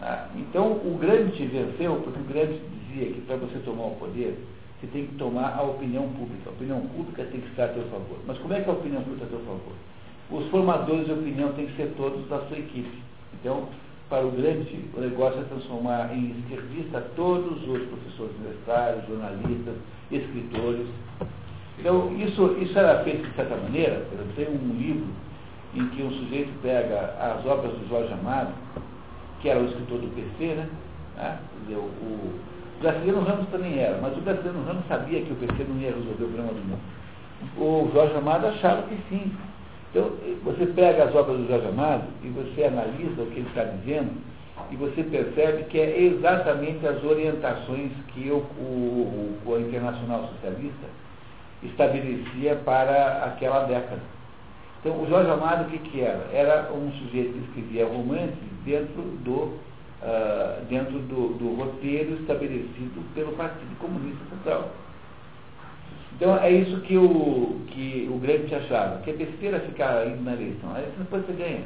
Ah, então, o grande venceu, porque o grande dizia que para você tomar o poder, você tem que tomar a opinião pública. A opinião pública tem que estar a seu favor. Mas como é que a opinião pública está a seu favor? Os formadores de opinião têm que ser todos da sua equipe. Então, para o grande, o negócio é transformar em esquerdista todos os professores universitários, jornalistas, escritores. Então, isso, isso era feito de certa maneira. Tenho um livro em que um sujeito pega as obras do Jorge Amado, que era o escritor do PC, né? Ah, o, o Graciliano Ramos também era, mas o Graciliano Ramos sabia que o PC não ia resolver o problema do mundo. O Jorge Amado achava que sim. Então, você pega as obras do Jorge Amado e você analisa o que ele está dizendo, e você percebe que é exatamente as orientações que o, o, o Internacional Socialista estabelecia para aquela década. Então, o Jorge Amado, o que, que era? Era um sujeito que escrevia romances dentro do, uh, dentro do, do, roteiro estabelecido pelo Partido Comunista Central. Então, é isso que o, que o Grande achava, que é besteira ficar indo na eleição. Aí depois você ganha.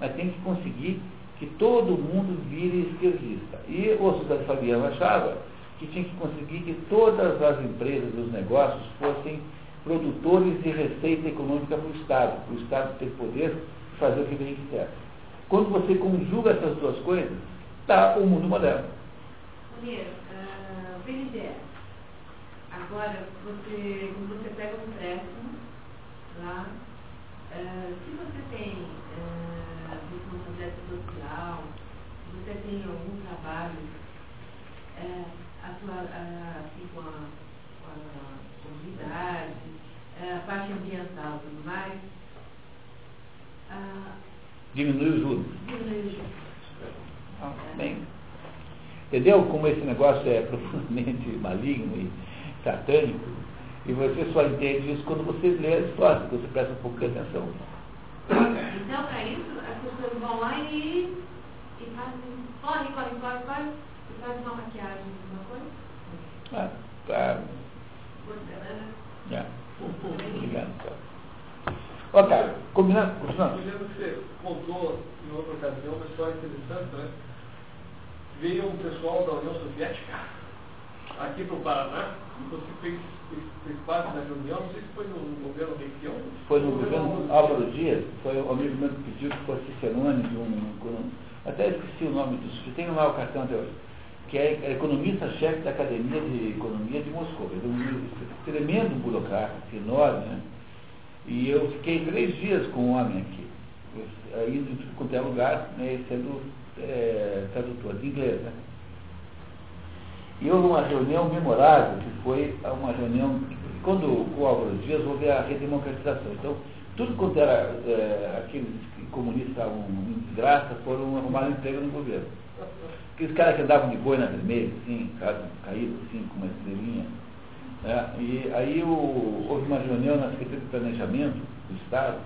Mas tem que conseguir que todo mundo vire esquerdista. E o José Fabiano achava que tinha que conseguir que todas as empresas, os negócios, fossem produtores de receita econômica para o Estado, para o Estado ter poder de fazer o que bem quiser. Quando você conjuga essas duas coisas, está o mundo moderno. Primeiro, uh, BNDES. Agora, você, quando você pega um empréstimo, lá, uh, se você tem uh, responsabilidade social, se você tem algum trabalho, uh, a sua, uh, assim, com a, com a comunidade, uh, a parte ambiental e tudo mais, diminui os juros. Diminui os juros. Ah, bem. Entendeu como esse negócio é profundamente maligno e satânico? E você só entende isso quando você lê a história, quando você presta um pouco de atenção. Então, para isso, as pessoas vão lá e, e fazem, corre, corre, corre, corre, e fazem uma maquiagem, alguma coisa. Ah, tá. Porcelana. É. Obrigado. Tá. Ok, combinado? Lembro que você contou em outra ocasião uma história interessante, né? Veio um pessoal da União Soviética aqui para o Paraná, você fez, fez, fez parte da reunião, não sei se foi no governo Requião. Foi no governo Álvaro Dias, foi o amigo meu que pediu que fosse Cicerone de um, um- Até esqueci o nome do sujeito, tenho lá o cartão até hoje. Que é economista-chefe da Academia de Economia de Moscou. Ele é um tremendo burocrata, enorme, né? E eu fiquei três dias com o homem aqui, eu- indo em quanto é lugar, né, sendo é, tradutor de inglês. Né? E houve uma reunião memorável, que foi uma reunião, quando o Álvaro Dias houve a redemocratização. Então, tudo quanto era é, aqueles que comunistas estavam em desgraça foram arrumar um emprego no governo. Aqueles caras que andavam de boina vermelha, assim, ca- caído assim, com uma estrelinha. né? E aí o- houve uma reunião na Secretaria de Planejamento do Estado,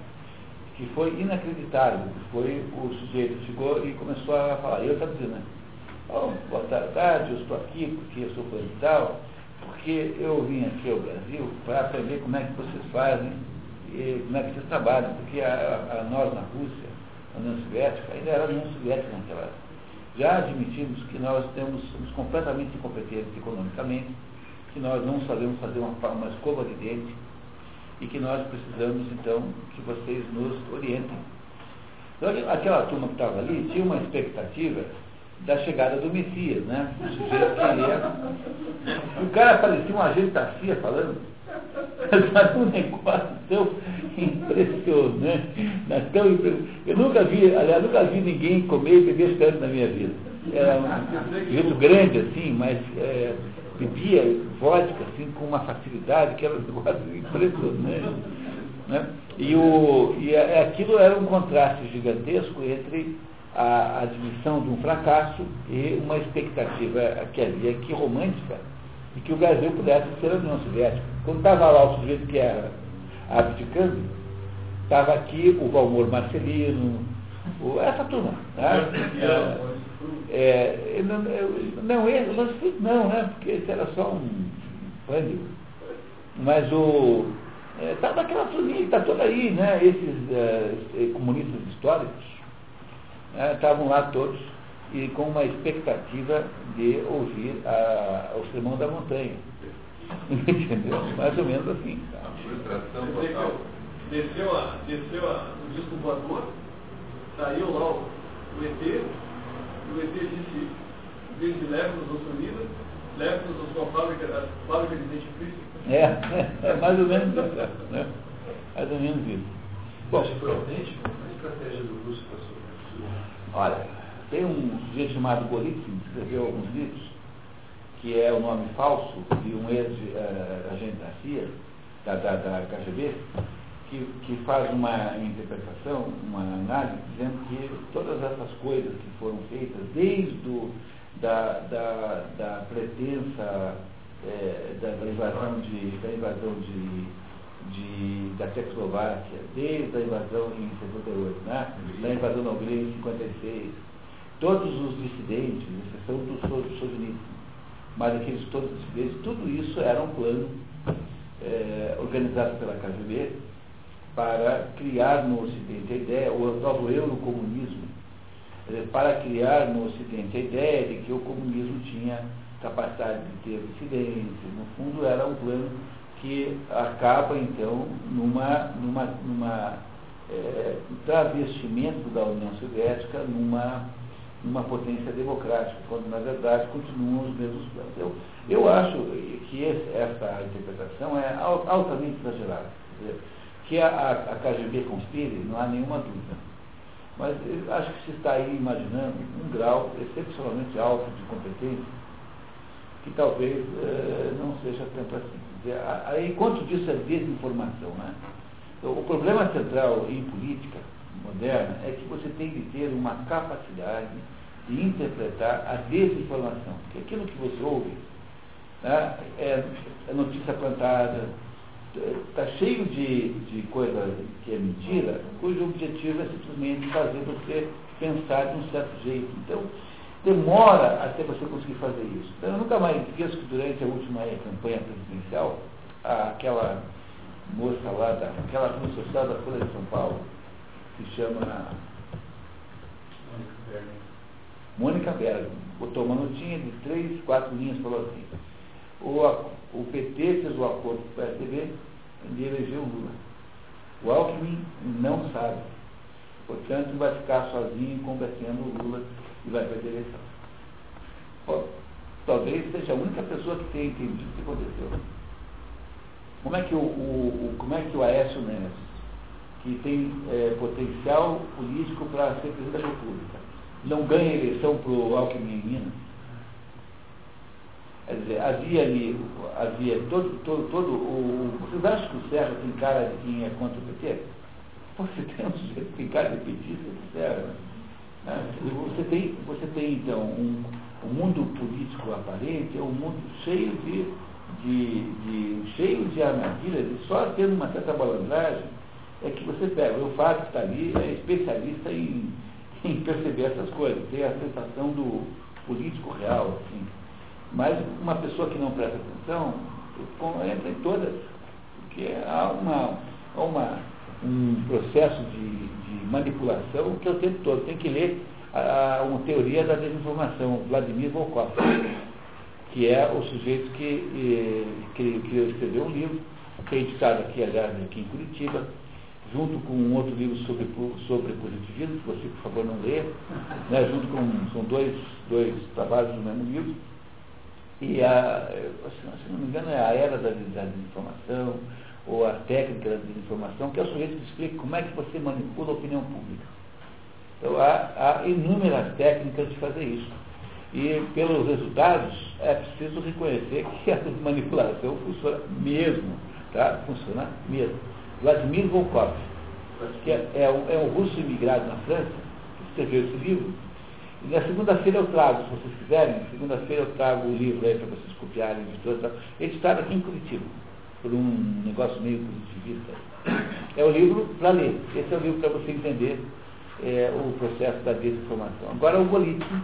que foi inacreditável. Foi o sujeito chegou e começou a falar, eu estava dizendo, né? Oh, boa tarde, eu estou aqui porque eu sou fulano e tal, porque eu vim aqui ao Brasil para aprender como é que vocês fazem e como é que vocês trabalham, porque a, a- nós na Rússia, na União Soviética, ainda era União Soviética naquela época, já admitimos que nós temos, somos completamente incompetentes economicamente, que nós não sabemos fazer uma, uma escova de dente e que nós precisamos, então, que vocês nos orientem. Então, aquela turma que estava ali tinha uma expectativa da chegada do Messias, né? O sujeito que ia. O cara parecia um agente da CIA falando. Um negócio tão impressionante. né? Tão impre- Eu nunca vi, aliás, nunca vi ninguém comer e beber tanto na minha vida. Era um sujeito grande, assim, mas é, bebia vodka assim, com uma facilidade que era um negócio impressionante. Né? E, o, e a- aquilo era um contraste gigantesco entre a admissão de um fracasso e uma expectativa que havia que romântica de que o Brasil pudesse ser a União Soviética. Quando estava lá o sujeito que era abdicando, estava aqui o Valmor Marcelino, o- essa turma. Né? É, é, não, não, ele, não, né? Porque esse era só um pânico. Mas o. Estava aquela turminha, está toda aí, né? Esses eh, comunistas históricos né, estavam lá todos e com uma expectativa de ouvir a, o sermão da montanha. Entendeu? Mais ou menos assim. tá? Frustração total. que Desceu, a, desceu a, o disco voador, saiu lá o ET, o ET disse, em vez de leve-nos ao Sunida, leve-nos à sua fábrica, a fábrica de dentifrício. É, é mais ou menos isso. Né? Mais ou menos isso. Bom, que foi autêntico a estratégia do russo para olha, tem um sujeito chamado Golitsyn, que escreveu alguns livros, que é o nome falso de um ex-agente da CIA, da, da, da KGB, que, que faz uma interpretação, uma análise, dizendo que todas essas coisas que foram feitas, desde o, da, da, da pretensa é, da, da, invasão de, da invasão de, de, da Tchecoslováquia, desde a invasão em 68, né? da invasão na Hungria em 56, todos os dissidentes, exceção do sovinismo, mas aqueles todos os dissidentes, tudo isso era um plano é, organizado pela KGB para criar no Ocidente a ideia, o novo eurocomunismo, é, para criar no Ocidente a ideia de que o comunismo tinha capacidade de ter dissidência. No fundo, era um plano que acaba, então, numa, numa, numa é, travestimento da União Soviética numa, numa potência democrática, quando, na verdade, continuam os mesmos planos. Eu, eu acho que esse, essa interpretação é altamente exagerada. Que a, a KGB conspire, não há nenhuma dúvida. Mas acho que se está aí imaginando um grau excepcionalmente alto de competência que talvez eh, não seja tanto assim. Dizer, aí, quanto disso é desinformação, né? Então, o problema central em política moderna é que você tem de ter uma capacidade de interpretar a desinformação. Porque aquilo que você ouve né, é, é notícia plantada, está cheio de, de coisa que é mentira, cujo objetivo é simplesmente fazer você pensar de um certo jeito. Então, demora até você conseguir fazer isso. Então, eu nunca mais esqueço que durante a última campanha presidencial, aquela moça lá, da, aquela rede social da Folha de São Paulo, que chama Mônica Berg, botou uma notinha de três, quatro linhas, falou assim, o, o PT fez o acordo com o PSDB de eleger o Lula. O Alckmin não sabe. Portanto, vai ficar sozinho combatendo o Lula e vai perder a eleição. Bom, talvez seja a única pessoa que tenha entendido o que aconteceu. Como é que o, o, o como é que o Aécio Neves, que tem é, potencial político para ser presidente da República, não ganha eleição para o Alckmin em Minas? Quer dizer, havia ali, havia todo, todo, todo o. Vocês acham que o Serra tem cara de quem é contra o PT? Você tem um sujeito que tem cara de petista do Serra. Né? Você tem, você tem então um, um mundo político aparente, é um mundo cheio de, de, de, cheio de armadilhas, e só tendo uma certa balandragem é que você pega. O que está ali é especialista em, em perceber essas coisas, tem a sensação do político real, assim. Mas uma pessoa que não presta atenção entra em todas, porque há uma, uma um processo de, de manipulação que é o tempo todo. Tem que ler a, uma teoria da desinformação, Vladimir Volkov, que é o sujeito que, que, que escreveu um livro, que é editado aqui, aliás, aqui em Curitiba, junto com um outro livro sobre, sobre positivismo, que você, por favor, não lê, né, junto com, são dois, dois trabalhos do mesmo livro, e a, se não me engano, é a era da, da desinformação, ou a técnica da desinformação, que é o sujeito que explica como é que você manipula a opinião pública. Então, há, há inúmeras técnicas de fazer isso. E pelos resultados, é preciso reconhecer que a manipulação funciona mesmo. Tá? Funciona mesmo. Vladimir Volkov, que é, é, um, é um russo imigrado na França, que escreveu esse livro, e na segunda-feira eu trago, se vocês quiserem, segunda-feira eu trago o livro aí para vocês copiarem, editado, editado aqui em Curitiba, por um negócio meio positivista. É o livro para ler. Esse é o livro para você entender é, o processo da desinformação. Agora o Golitsyn,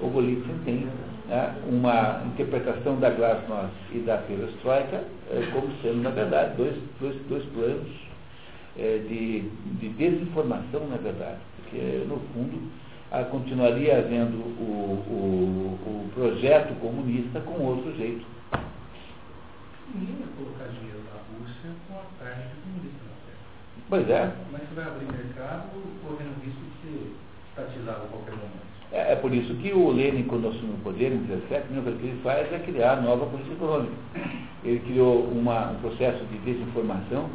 o Golitsyn tem né, uma interpretação da Glasnost e da Perestroika é, como sendo, na verdade, dois, dois, dois planos é, de, de desinformação, na verdade. Porque, no fundo, continuaria havendo o, o, o, projeto comunista com outro jeito. Ninguém colocaria a Rússia com a carne comunista na terra. Pois é. Mas você vai abrir mercado correndo risco de ser estatizado a qualquer momento. É, é, por isso que o Lenin, quando assumiu o poder em 17, a coisa que ele faz é criar nova política econômica. Ele criou uma, um processo de desinformação,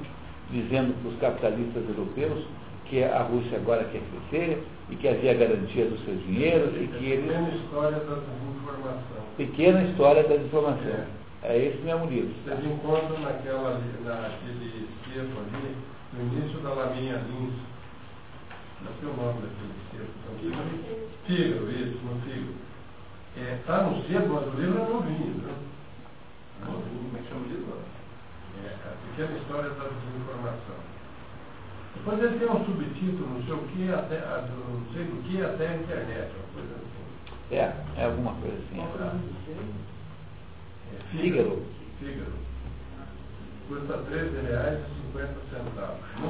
dizendo para os capitalistas europeus que a Rússia agora quer crescer e que havia garantia dos seus dinheiros e que eles... Pequena história da desinformação. Pequena história da desinformação. É, é esse mesmo livro. Vocês encontram naquela, naquele livro ali no início da Laminha Lins, não sei o nome daquele texto, Fígaro, isso, no Fígaro. Está é, no centro, mas o livro é novinho, né? Novinho, como é que chama o livro? É, a pequena história da desinformação. Depois ele tem um subtítulo, não sei o que, até, não sei do que até a internet, uma coisa assim. É, é alguma coisa assim. É, Fígaro. Fígaro. Custa R$ reais e centavos. Não,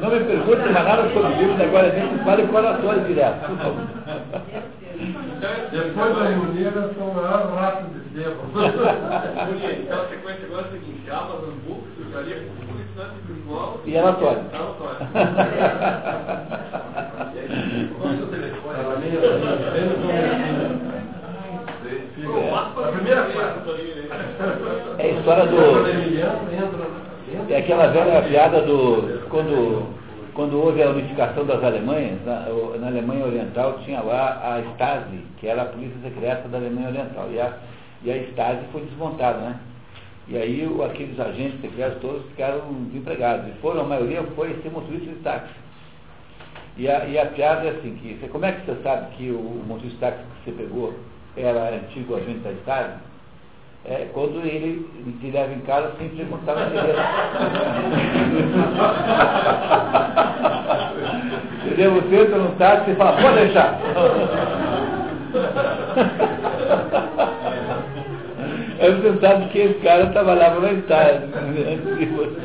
não me pergunte mais nada sobre o livro, agora a gente fala em corações direto. Depois da reunida são o maior rato de sebo. então a sequência agora é a seguinte, Amazon Books, livraria estudante individual e relatório. Qual é o seu telefone? A primeira É a história do. É aquela velha piada do. Quando quando houve a unificação das Alemanhas, na, na, Alemanha Oriental tinha lá a Stasi, que era a polícia secreta da Alemanha Oriental. E a, e a Stasi foi desmontada, né? E aí aqueles agentes secretos todos ficaram desempregados. E foram, a maioria foi ser motorista de táxi. E a, e a piada é assim, que, como é que você sabe que o, o motorista de táxi que você pegou era antigo agente da Stasi? É, quando ele te leva em casa sem perguntar na direita. Entendeu? Você entra no táxi e fala, pode deixar. Aí você sabe que esse cara trabalhava na Itália. Enquanto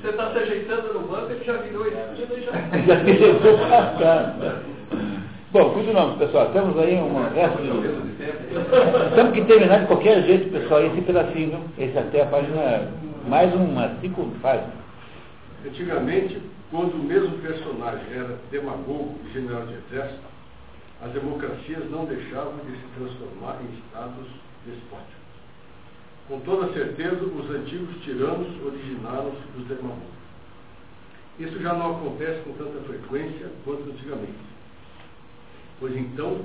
você está se ajeitando no banco, ele já virou esquina e já. Já se levou para. Bom, continuamos, pessoal. Temos aí uma resto de. Temos que terminar de qualquer jeito, pessoal, esse pedacinho. Esse até a página. Mais umas cinco páginas. Antigamente, quando o mesmo personagem era demagogo e general de exército, as democracias não deixavam de se transformar em estados despóticos. Com toda certeza, os antigos tiranos originaram-se dos demagogos. Isso já não acontece com tanta frequência quanto antigamente pois então,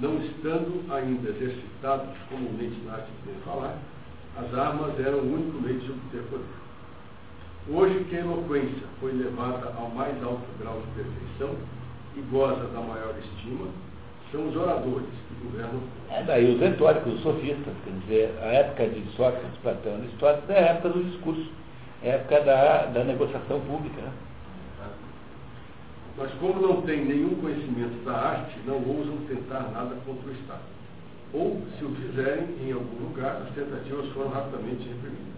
não estando ainda exercitados comumente na arte de falar, as armas eram o único meio de obter poder. Hoje que a eloquência foi levada ao mais alto grau de perfeição e goza da maior estima, são os oradores que governam. É daí os retóricos, os sofistas, quer dizer, a época de Sócrates, Platão e Aristóteles é a época do discurso, é a época da, da negociação pública. Né? Mas como não têm nenhum conhecimento da arte, não ousam tentar nada contra o Estado. Ou, se o fizerem em algum lugar, as tentativas foram rapidamente reprimidas.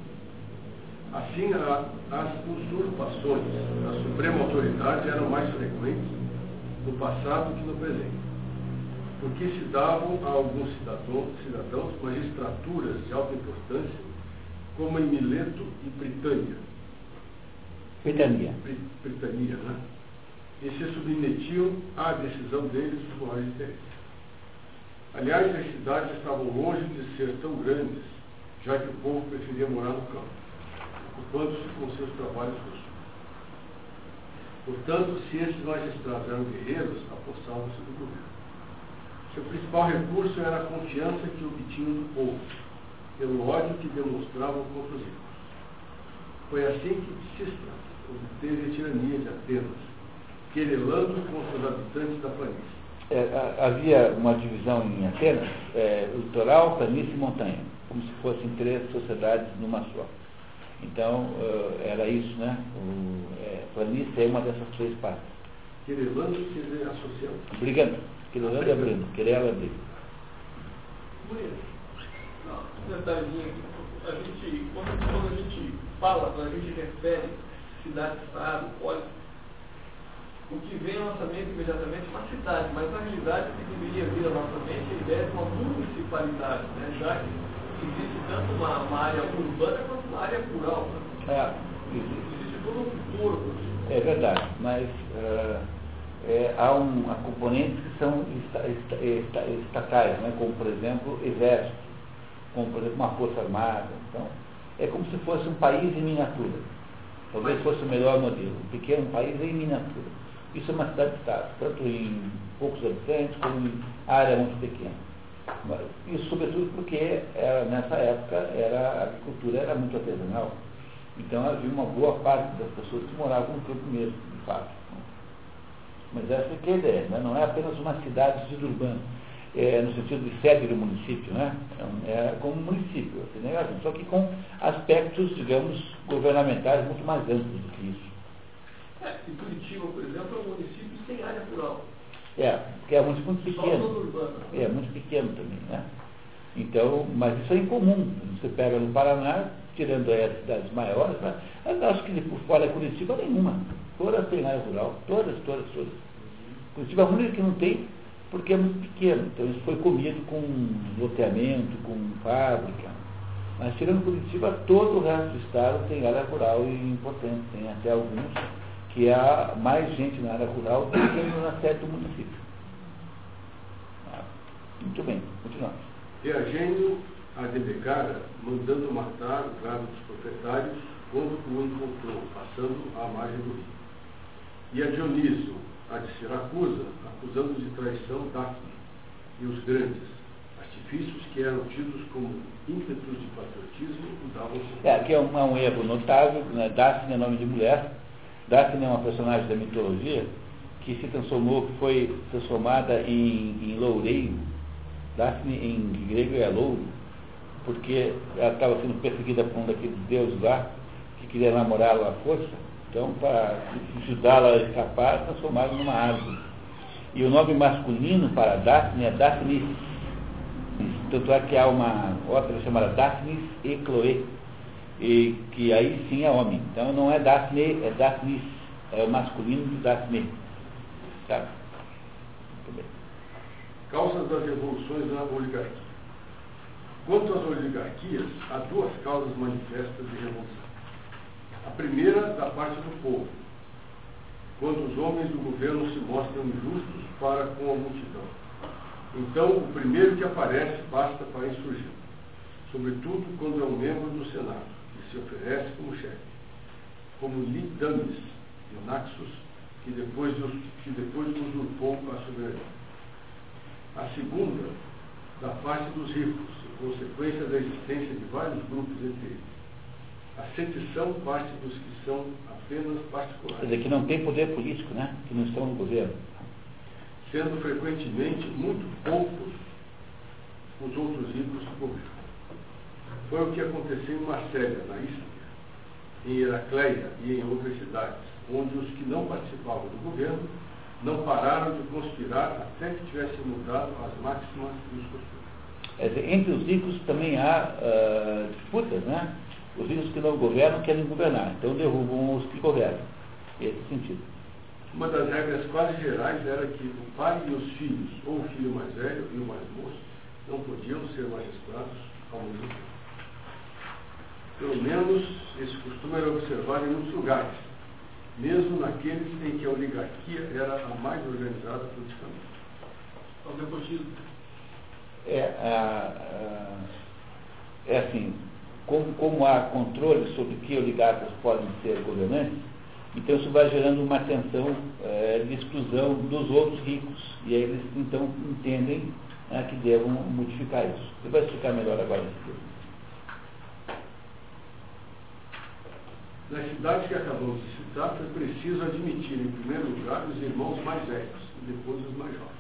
Assim, a, as usurpações da suprema autoridade eram mais frequentes no passado que no presente, porque se davam a alguns cidadãos, cidadãos magistraturas de alta importância, como em Mileto e Britânia. Britânia. Britânia, né? E se submetiam à decisão deles por maiores interesses. Aliás, as cidades estavam longe de ser tão grandes, já que o povo preferia morar no campo, ocupando-se com seus trabalhos russos. Portanto, se esses magistrados eram guerreiros, apossavam-se do governo. Seu principal recurso era a confiança que obtinham do povo, pelo ódio que demonstravam contra os ricos. Foi assim que Sistra obteve a tirania de Atenas, querelando contra os habitantes da planície. É, havia uma divisão em Atenas, é, litoral, planície e montanha, como se fossem três sociedades numa só. Então, uh, era isso, né? O, é, planície é uma dessas três partes. Querelando quer dizer associando. Brigando. Querelando é abrindo. Querela é briga. Um detalhezinho aqui. A gente, quando, a gente fala, quando a gente refere cidade-estado, pode o que vem à nossa mente imediatamente é uma cidade, mas na realidade o que deveria vir à nossa mente é a ideia de uma municipalidade, né? já que existe tanto uma, uma área urbana quanto uma área rural. Né? É, existe todo um corpo. É verdade, mas uh, é, há, um, há componentes que são estatais, né? como por exemplo exército, como por exemplo uma força armada. Então, é como se fosse um país em miniatura. Talvez fosse o melhor modelo. Um pequeno país em miniatura. Isso é uma cidade-estado, tanto em poucos habitantes como em área muito pequena. Isso sobretudo porque era, nessa época era, a agricultura era muito artesanal. Então havia uma boa parte das pessoas que moravam no campo mesmo, de fato. Mas essa é, é a ideia, né? não é apenas uma cidade suburbana, é, no sentido de sede do município, né? é, é como um município, assim, né? só que com aspectos, digamos, governamentais muito mais amplos do que isso. É, e Curitiba, por exemplo, é um município sem área rural. É, porque é muito, muito pequeno. É, muito pequeno também, né? Então, mas isso é incomum. Você pega no Paraná, tirando aí as cidades maiores, né? acho que por fora é Curitiba nenhuma. Todas têm área rural, todas, todas, todas. Curitiba é a única que não tem, porque é muito pequeno. Então isso foi comido com loteamento, com fábrica. Mas tirando Curitiba, todo o resto do estado tem área rural e importante. Tem até alguns que há mais gente na área rural do que na sede do município. Ah, muito bem, continuamos. Reagindo a Debegara, mandando matar o gado dos proprietários, quando o encontrou, passando à margem do rio. E a Dioniso, a de Siracusa, acusando de traição Daphne e os grandes, artifícios que eram tidos como ímpetos de patriotismo, davam É, aqui é um, é um erro notável, né? Daphne é nome de mulher, Daphne é uma personagem da mitologia que se transformou, foi transformada em, em loureiro. Daphne em grego é louro, porque ela estava sendo perseguida por um daqueles deuses lá, que queria namorá-la à força. Então, para ajudá-la a escapar, transformaram numa árvore. E o nome masculino para Daphne é Daphnis. Tanto é que há uma outra chamada Daphnis e Chloe e que aí sim é homem. Então não é Daphne, é Daphnis, é o masculino de Daphne. Tá? Muito bem. Causas das revoluções na oligarquia. Quanto às oligarquias, há duas causas manifestas de revolução. A primeira, da parte do povo, quando os homens do governo se mostram injustos para com a multidão. Então, o primeiro que aparece basta para insurgir, sobretudo quando é um membro do Senado se oferece como chefe, como Lidames de Naxos, que depois, que depois usurpou a soberania. A segunda, da parte dos ricos, em consequência da existência de vários grupos entre eles. A sedição parte dos que são apenas particulares. Quer dizer, que não tem poder político, né? Que não estão no governo. Sendo frequentemente muito poucos os outros ricos do governo. Foi o que aconteceu em Marsella, na Istria, em Heracleia e em outras cidades, onde os que não participavam do governo não pararam de conspirar até que tivessem mudado as máximas e os costumes. entre os ricos também há uh, disputas, né? Os ricos que não governam querem governar, então derrubam os que governam. Esse sentido. Uma das regras quase gerais era que o pai e os filhos, ou o filho mais velho e o mais moço, não podiam ser magistrados ao mesmo tempo. Pelo menos esse costume era observado em muitos lugares, mesmo naqueles em que a oligarquia era a mais organizada politicamente. Ao nepotismo. É, é assim, como, como há controle sobre que oligarcas podem ser governantes, então isso vai gerando uma tensão é, de exclusão dos outros ricos. E aí eles então entendem né, que devam modificar isso. Você vai explicar melhor agora nesse texto. Nas cidades que acabamos de citar, foi preciso admitir, em primeiro lugar, os irmãos mais velhos e depois os mais jovens.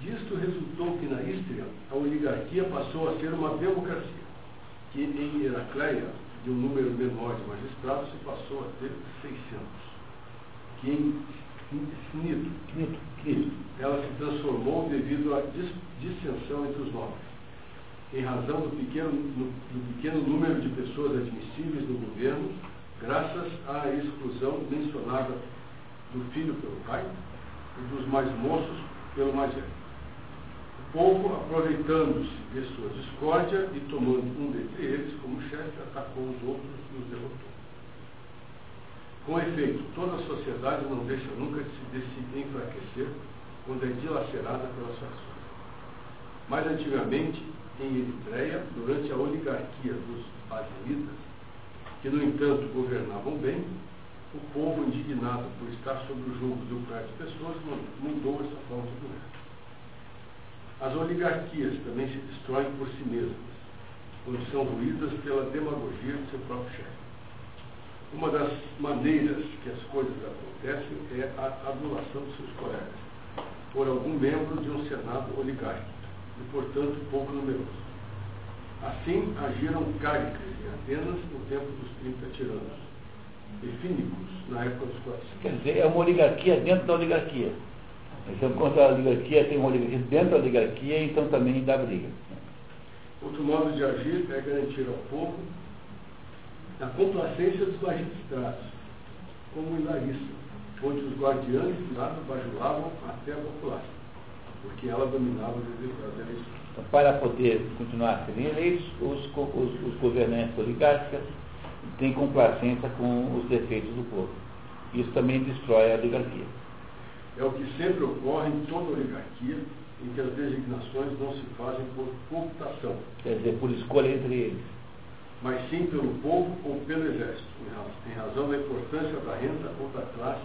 Disto resultou que na Istria a oligarquia passou a ser uma democracia, que em Heracleia, de um número menor de magistrados, se passou a ter 600, que em Cnido, ela se transformou devido à dissensão entre os nobres em razão do pequeno, do pequeno número de pessoas admissíveis no governo, graças à exclusão mencionada do filho pelo pai e dos mais moços pelo mais velho. O povo, aproveitando-se de sua discórdia e tomando um dentre eles como chefe, atacou os outros e os derrotou. Com efeito, toda a sociedade não deixa nunca de se, de se enfraquecer quando é dilacerada pelas fações. Mais antigamente, em Eritreia, durante a oligarquia dos Basilitas, que, no entanto, governavam bem, o povo, indignado por estar sob o jugo de um par de pessoas, mudou essa forma de governo. As oligarquias também se destroem por si mesmas, quando são ruídas pela demagogia de seu próprio chefe. Uma das maneiras que as coisas acontecem é a adulação de seus colegas por algum membro de um Senado oligárquico, e portanto pouco numeroso. Assim agiram Cáricas em Atenas no tempo dos 30 tiranos, e Fínicos na época dos 400. Quer dizer, é uma oligarquia dentro da oligarquia. Então, quando a oligarquia tem uma oligarquia dentro da oligarquia, então também dá briga. Outro modo de agir é garantir ao povo a complacência dos magistrados, como em Larissa, onde os guardiães do lado bajulavam até a população, porque ela dominava os eleições. Então, para poder continuar sendo eleitos, os, os, os governantes oligárquicos têm complacência com os defeitos do povo. Isso também destrói a oligarquia. É o que sempre ocorre em toda oligarquia, em que as designações não se fazem por computação. Quer dizer, por escolha entre eles. Mas sim pelo povo ou pelo exército, em razão da importância da renda ou da classe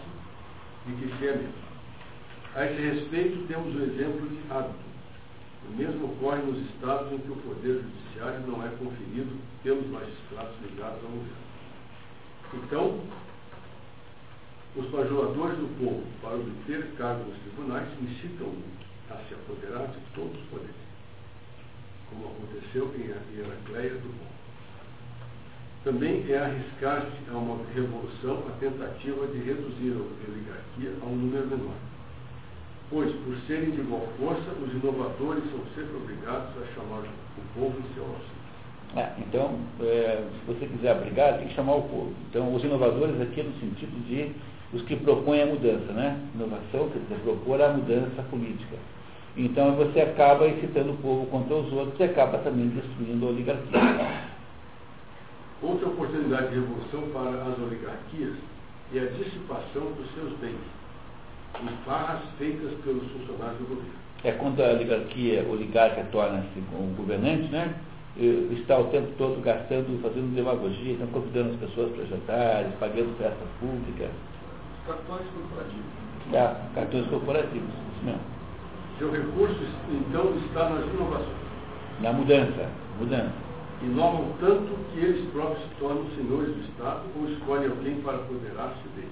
de que se é mesmo. A esse respeito, temos o exemplo de hábito. O mesmo ocorre nos estados em que o poder judiciário não é conferido pelos magistrados ligados ao governo. Então, os bajuladores do povo, para obter cargos nos tribunais, incitam a se apoderar de todos os poderes, como aconteceu em Heracleia do povo. Também é arriscar-se a uma revolução a tentativa de reduzir a oligarquia a um número menor. Pois, por serem de igual força, os inovadores são sempre obrigados a chamar o povo em seu auxílio. É, então, é, se você quiser brigar, tem que chamar o povo. Então, os inovadores aqui é no sentido de os que propõem a mudança, né? Inovação quer dizer propor a mudança política. Então você acaba incitando o povo contra os outros e acaba também destruindo a oligarquia. Outra oportunidade de revolução para as oligarquias é a dissipação dos seus bens, em farras feitas pelos funcionários do governo. É quando a oligarquia oligarca torna-se um governante, né? está o tempo todo gastando, fazendo demagogia, então convidando as pessoas para jantares, pagando festas públicas. Cartões corporativos. É, cartões corporativos, isso mesmo. Seu recurso, então, está nas inovações. Na mudança, mudança. Inovam tanto que eles próprios se tornam senhores do Estado ou escolhem alguém para apoderar-se dele,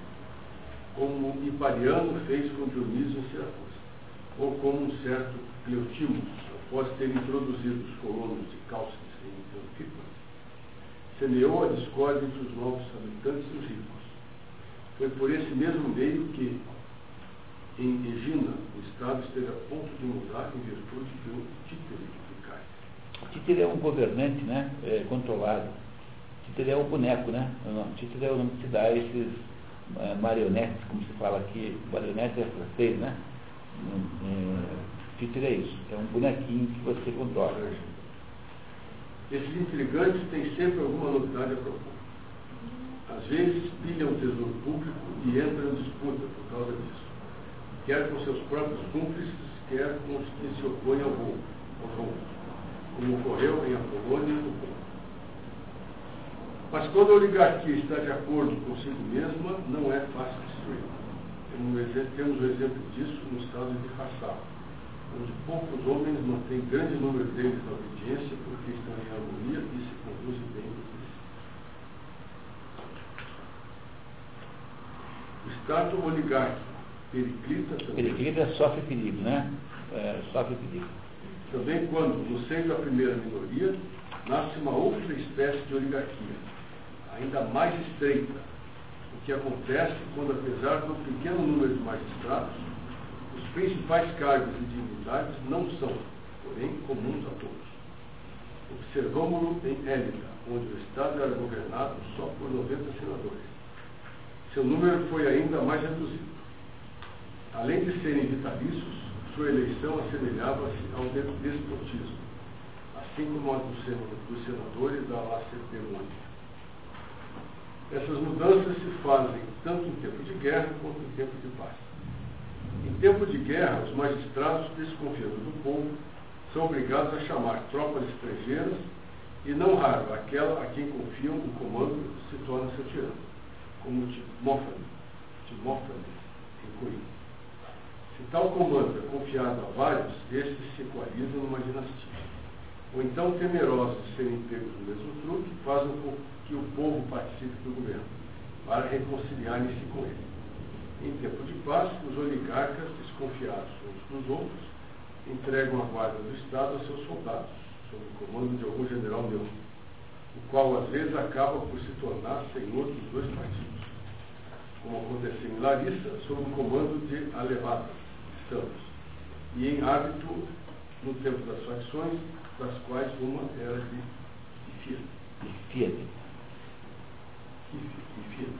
como Hipariano fez com Dionísio em Siracusa, ou como um certo Cleotimo, após ter introduzido os colonos de Cálcides em Anfípolis, semeou a discórdia entre os novos habitantes e os ricos foi por esse mesmo meio que, em Egina, o Estado esteve a ponto de mudar em virtude de um títere de Cáceres. Títere é um governante né, é, controlado. Títere é um boneco, né? Títere é o nome que dá esses marionetes, como se fala aqui. Marionete é francês, né? É, títere é isso. É um bonequinho que você controla. Esses intrigantes têm sempre alguma novidade a propor. Às vezes pilham o tesouro público e entram em disputa por causa disso, quer com seus próprios cúmplices, quer com os que se opõem ao roubo, como ocorreu em Apolônia no. Mas quando a oligarquia está de acordo consigo mesma, não é fácil destruí-la. Temos o um exemplo disso no estado de Hassá, onde poucos homens mantêm grande número deles na obediência porque estão em harmonia e se conduzem bem Estado oligárquico. Periclita também. Periclita sofre perigo, né? É, sofre perigo. Também quando, no seio da primeira minoria, nasce uma outra espécie de oligarquia, ainda mais estreita. O que acontece quando, apesar do pequeno número de magistrados, os principais cargos e dignidades não são, porém, comuns a todos. Observamos-lo em Élida, onde o Estado era governado só por 90 senadores seu número foi ainda mais reduzido. Além de serem vitalícios, sua eleição assemelhava-se ao despotismo, assim como a dos senadores da Lacedemônia. Essas mudanças se fazem tanto em tempo de guerra quanto em tempo de paz. Em tempo de guerra, os magistrados, desconfiando do povo, são obrigados a chamar tropas estrangeiras e, não raro, aquela a quem confiam o comando se torna seu tirano como Timófanes, Timófanes, em Corinto. Se tal comando é confiado a vários, estes se equalizam numa dinastia. ou então temerosos de serem pegos no mesmo truque, fazem com que o povo participe do governo, para reconciliarem-se com ele. Em tempo de paz, os oligarcas, desconfiados uns dos outros, entregam a guarda do Estado a seus soldados, sob o comando de algum general neutro, o qual às vezes acaba por se tornar senhor dos dois partidos, como aconteceu em Larissa, sob o comando de Alevada, estamos, e em hábito no tempo das facções, das quais uma era de, de Fiat.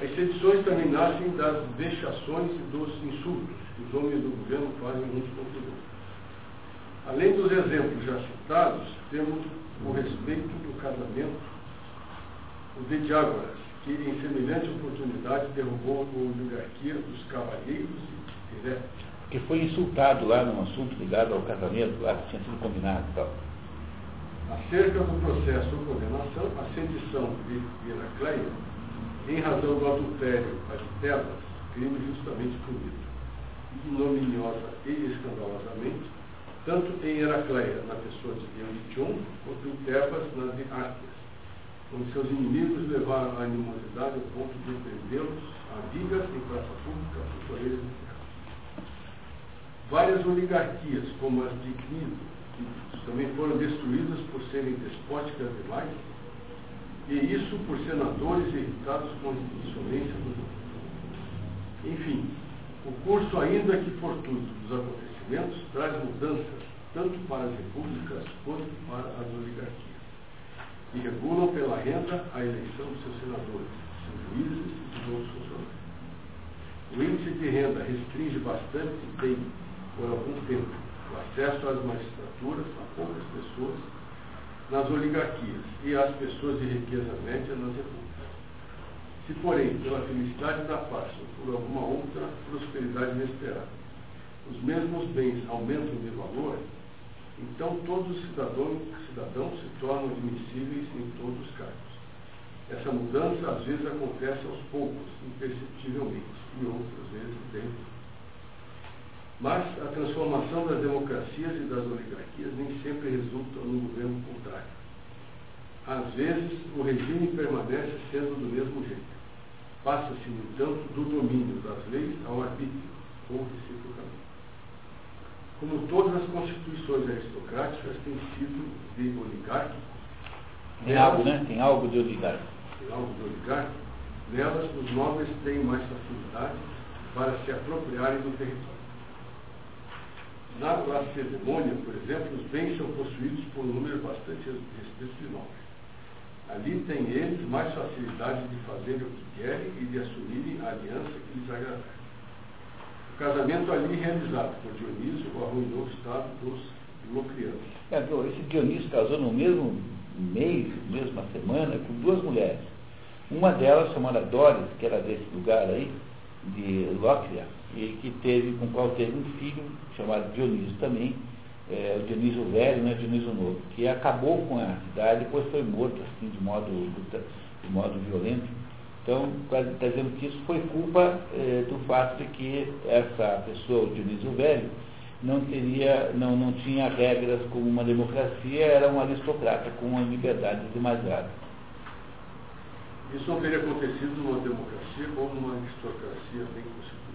As sedições também nascem das vexações e dos insultos que os homens do governo fazem uns contra os outros. Além dos exemplos já citados, temos o respeito do casamento, o de Diágoras, que em semelhante oportunidade derrubou a oligarquia dos cavalheiros e diretos que foi insultado lá num assunto ligado ao casamento, lá que tinha sido combinado e tal. Acerca do processo ou condenação, a sedição de Heracleia, em razão do adultério de Tebas, crime justamente punido, ignominiosa e escandalosamente, tanto em Heracleia, na pessoa de Eurition, quanto em Tebas, na de Artes, onde seus inimigos levaram a animosidade ao ponto de prendê-los a vigas em praça pública por de Várias oligarquias, como as de Também foram destruídas por serem despóticas demais, e isso por senadores irritados com a insolência dos outros. Enfim, o curso, ainda que fortuito, dos acontecimentos traz mudanças tanto para as repúblicas quanto para as oligarquias, e regulam pela renda a eleição dos seus senadores, seus juízes e dos outros funcionários. O índice de renda restringe bastante bem por algum tempo o acesso às magistraturas a poucas pessoas nas oligarquias e às pessoas de riqueza média nas repúblicas. Se, porém, pela felicidade da paz ou por alguma outra prosperidade inesperada, os mesmos bens aumentam de valor, então todos os cidadãos, cidadãos se tornam admissíveis em todos os cargos. Essa mudança às vezes acontece aos poucos, imperceptivelmente, e outras vezes dentro mas a transformação das democracias e das oligarquias nem sempre resulta no governo contrário. Às vezes, o regime permanece sendo do mesmo jeito. Passa-se, no entanto, do domínio das leis ao arbítrio, ou reciprocamente. Como todas as constituições aristocráticas têm sido de oligárquico, tem algo, né? Tem algo de oligárquico. Tem algo de oligárquico. Nelas, os nobres têm mais facilidade para se apropriarem do território. Na Lacedemônia, por exemplo, os bens são possuídos por um número bastante restrito. Ali têm eles mais facilidade de fazerem o que querem e de assumirem a aliança que lhes agradar. O casamento ali realizado por Dionísio arruinou o estado dos locrianos. É, esse Dionísio casou no mesmo mês, mesma semana, com duas mulheres. Uma delas, chamada Doris, que era desse lugar aí, de Lócria, e que teve, com o qual teve um filho chamado Dionísio também, é, Dionísio Velho, né, Dionísio Novo, que acabou com a cidade, depois foi morto assim, de modo, de modo violento. Então, está dizendo que isso foi culpa é, do fato de que essa pessoa, o Dionísio Velho, não, teria, não, não tinha regras como uma democracia, era um aristocrata com uma liberdade demasiada. Isso não teria acontecido numa democracia ou numa aristocracia bem constituída.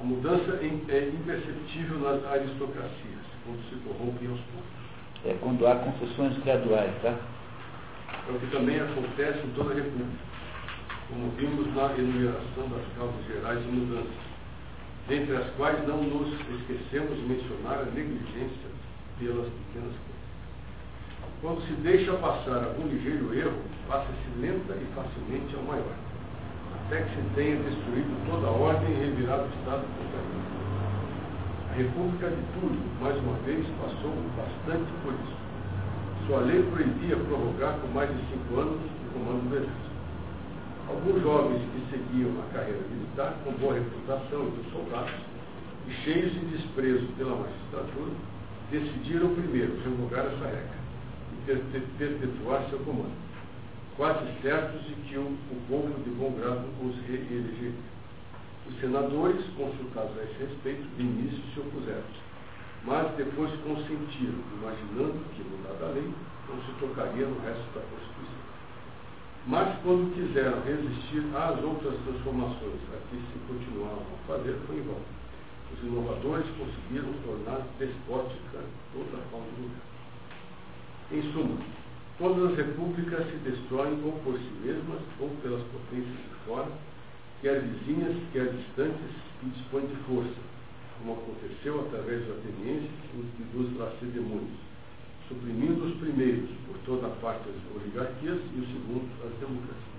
A mudança é imperceptível nas aristocracias, quando se corrompem aos poucos. É quando há concessões graduais, tá? É o que também acontece em toda a República, como vimos na enumeração das causas gerais de mudança, dentre as quais não nos esquecemos de mencionar a negligência pelas pequenas. Quando se deixa passar algum ligeiro erro, passa-se lenta e facilmente ao maior até que se tenha destruído toda a ordem e revirado o Estado ele. A República de Túlio, mais uma vez, passou bastante por isso. Sua lei proibia prorrogar por mais de cinco anos o comando do exército. Alguns jovens que seguiam a carreira militar com boa reputação entre os soldados e cheios de desprezo pela magistratura, decidiram primeiro revogar essa regra perpetuar seu comando quase certos de que o, povo de bom grado os reelegeria. Os senadores, consultados a esse respeito, de início se opuseram, mas depois consentiram, imaginando que, mudada a lei, não se tocaria no resto da Constituição. Mas, quando quiseram resistir às outras transformações a que se continuavam a fazer, foi em vão. Os inovadores conseguiram tornar despótica toda a forma do governo. Em suma, todas as repúblicas se destroem ou por si mesmas ou pelas potências de fora, quer vizinhas, quer distantes, que dispõem de força, como aconteceu através dos atenienses e dos lacedemônios, suprimindo os primeiros, por toda a parte, as oligarquias e os segundos, as democracias.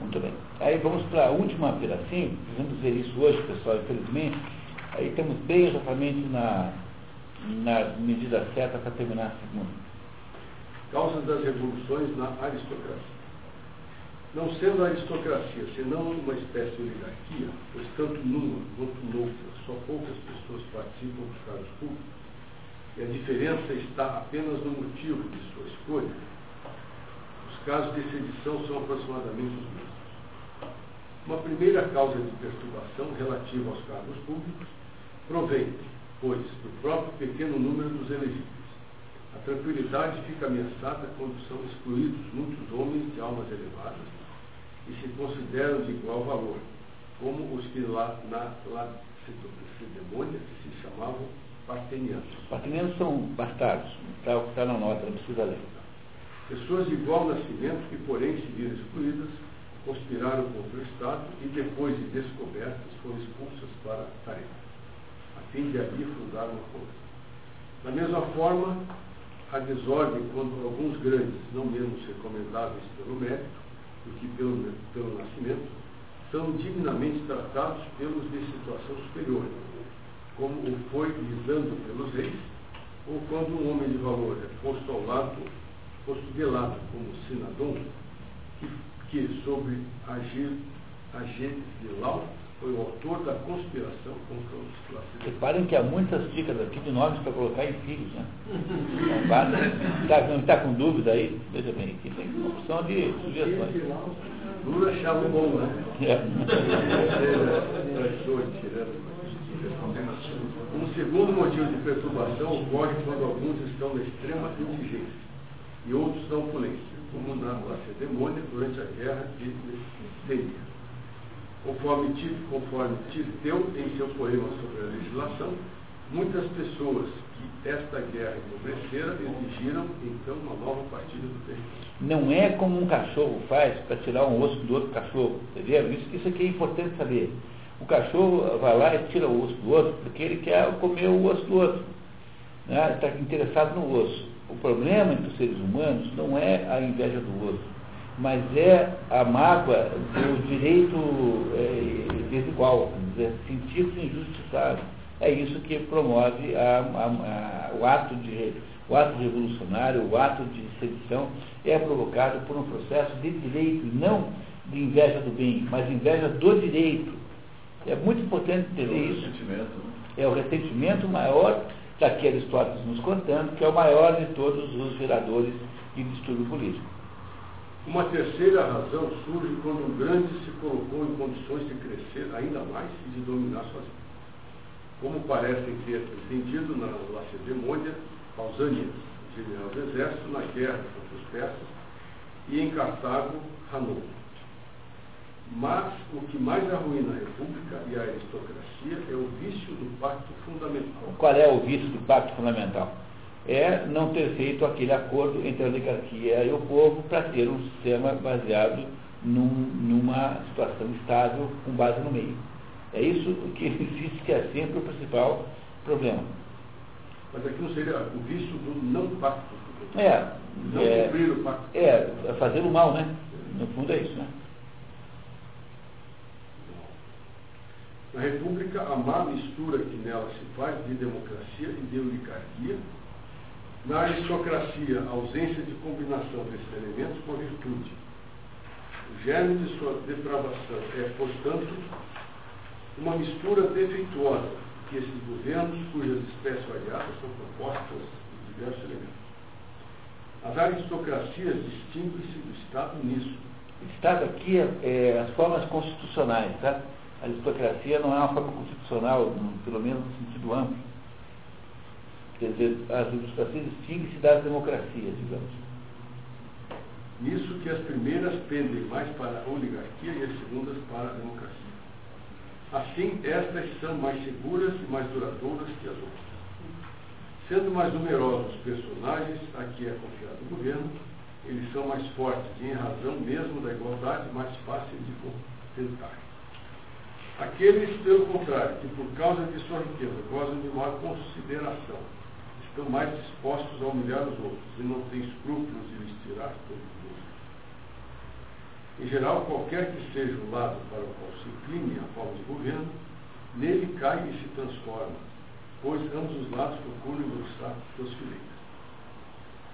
Muito bem. Aí vamos para a última pedacinho, vamos ver isso hoje, pessoal, infelizmente. Aí estamos bem exatamente na, na medida certa para terminar a segunda. Causas das revoluções na aristocracia. Não sendo a aristocracia senão uma espécie de oligarquia, pois tanto numa quanto noutra só poucas pessoas participam dos cargos públicos, e a diferença está apenas no motivo de sua escolha, os casos de sedição são aproximadamente os mesmos. Uma primeira causa de perturbação relativa aos cargos públicos provém, pois, do próprio pequeno número dos elegíveis. A tranquilidade fica ameaçada quando são excluídos muitos homens de almas elevadas e se consideram de igual valor, como os que lá na Lacedemônia se chamavam partenianos. Partenianos são bastardos, está tá na nota, não precisa ler. Pessoas de igual nascimento que, porém, se viram excluídas, conspiraram contra o Estado e, depois de descobertas, foram expulsas para a tarefa, a fim de ali fundar uma força. Da mesma forma, a desordem quando alguns grandes, não menos recomendáveis pelo mérito, do que pelo, pelo nascimento, são dignamente tratados pelos de situação superior, como o foi lisando pelos reis, ou quando um homem de valor é posto de lado como Sinadon, que, que sobre agir, agir de Lau, foi o autor da conspiração contra os classes. Reparem que há muitas dicas aqui de nomes para colocar em filhos, né? Está não está com dúvida aí? Veja bem, aqui tem uma opção de sugestões. Lula achava bom, né? É. Um segundo motivo de perturbação ocorre quando alguns estão na extrema indigência e outros na opulência, como na Lacedemônia durante a guerra de Messenia. Conforme, conforme Tirteu, em seu poema sobre a legislação, muitas pessoas que esta guerra empobrecera exigiram então uma nova partida do território. Não é como um cachorro faz para tirar um osso do outro cachorro, entendeu? Isso, isso aqui é importante saber. O cachorro vai lá e tira o osso do outro porque ele quer comer o osso do outro. Né? Está interessado no osso. O problema entre os seres humanos não é a inveja do osso mas é a mágoa do direito é, desigual, sentir-se injustiçado. É isso que promove a, a, a, o, ato de, o ato revolucionário, o ato de sedição, é provocado por um processo de direito, não de inveja do bem, mas inveja do direito. É muito importante entender é isso. Né? É o ressentimento maior daqui Aristóteles nos contando, que é o maior de todos os geradores de distúrbio político. Uma terceira razão surge quando o grande se colocou em condições de crescer ainda mais e de dominar sozinho. Como parecem ter entendido na Lacedemônia, Pausanias, general do exército, na guerra contra os persas, e em Cartago, Hanô. Mas o que mais arruína a república e a aristocracia é o vício do pacto fundamental. Qual é o vício do pacto fundamental? É não ter feito aquele acordo entre a oligarquia e o povo para ter um sistema baseado num, numa situação estável com base no meio. É isso que existe que é sempre o principal problema. Mas aqui não seria o vício do não pacto. É. Não é, cumprir o pacto. É, é fazer o mal, né? No fundo é isso, né? Na República, a má mistura que nela se faz de democracia e de oligarquia na aristocracia, ausência de combinação desses elementos com a virtude. O germe de sua depravação é, portanto, uma mistura defeituosa que esses governos, cujas espécies variadas são propostas de diversos elementos. As aristocracias distinguem-se do Estado nisso. Estado aqui é, é, as formas constitucionais, tá? A aristocracia não é uma forma constitucional, pelo menos no sentido amplo Quer dizer, a aristocracia distingue-se das democracias, digamos. Nisso que as primeiras pendem mais para a oligarquia e as segundas para a democracia. Assim, estas são mais seguras e mais duradouras que as outras. Sendo mais numerosos os personagens a que é confiado o governo, eles são mais fortes e, em razão mesmo da igualdade, mais fáceis de contentar. Aqueles, pelo contrário, que por causa de sua riqueza gozam de maior consideração, estão mais dispostos a humilhar os outros e não têm escrúpulos de lhes tirar todo o gosto. Em geral, qualquer que seja o lado para o qual se incline a forma de governo, nele cai e se transforma, pois ambos os lados procuram engrossar suas fileiras.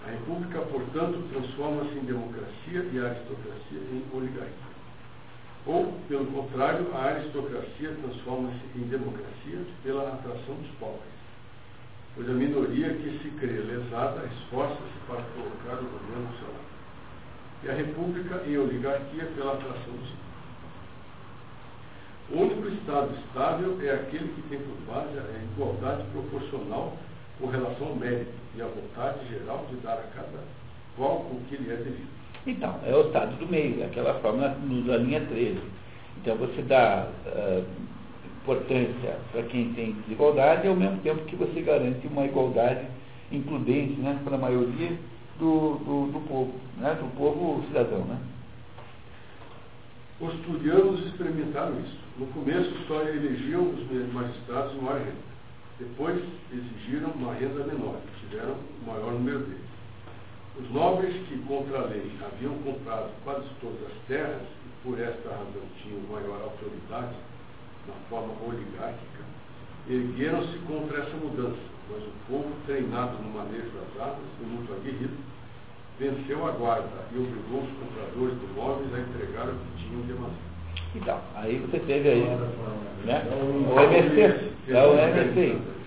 A República, portanto, transforma-se em democracia e a aristocracia em oligarquia. Ou, pelo contrário, a aristocracia transforma-se em democracia pela atração dos pobres. Pois a minoria que se crê lesada esforça-se para colocar o governo ao seu lado. E a república em oligarquia pela atração dos o único Estado estável é aquele que tem por base a igualdade proporcional com relação ao mérito e à vontade geral de dar a cada qual o que lhe é devido. Então, é o estado do meio, é aquela fórmula da linha 13. Então você dá uh, importância para quem tem desigualdade ao mesmo tempo que você garante uma igualdade includente né, para a maioria do, do, do povo, né, do povo cidadão. Né? Os turianos experimentaram isso. No começo só elegiam os magistrados maior renda. Depois exigiram uma renda menor, tiveram o maior número deles. Os nobres que, contra a lei, haviam comprado quase todas as terras e por esta razão tinham maior autoridade na forma oligárquica, ergueram-se contra essa mudança, mas o povo, treinado no manejo das armas e muito aguerrido, venceu a guarda e obrigou os compradores de móveis a entregar o que tinham demasiado. Então, aí você teve aí né, o MST, é o MST.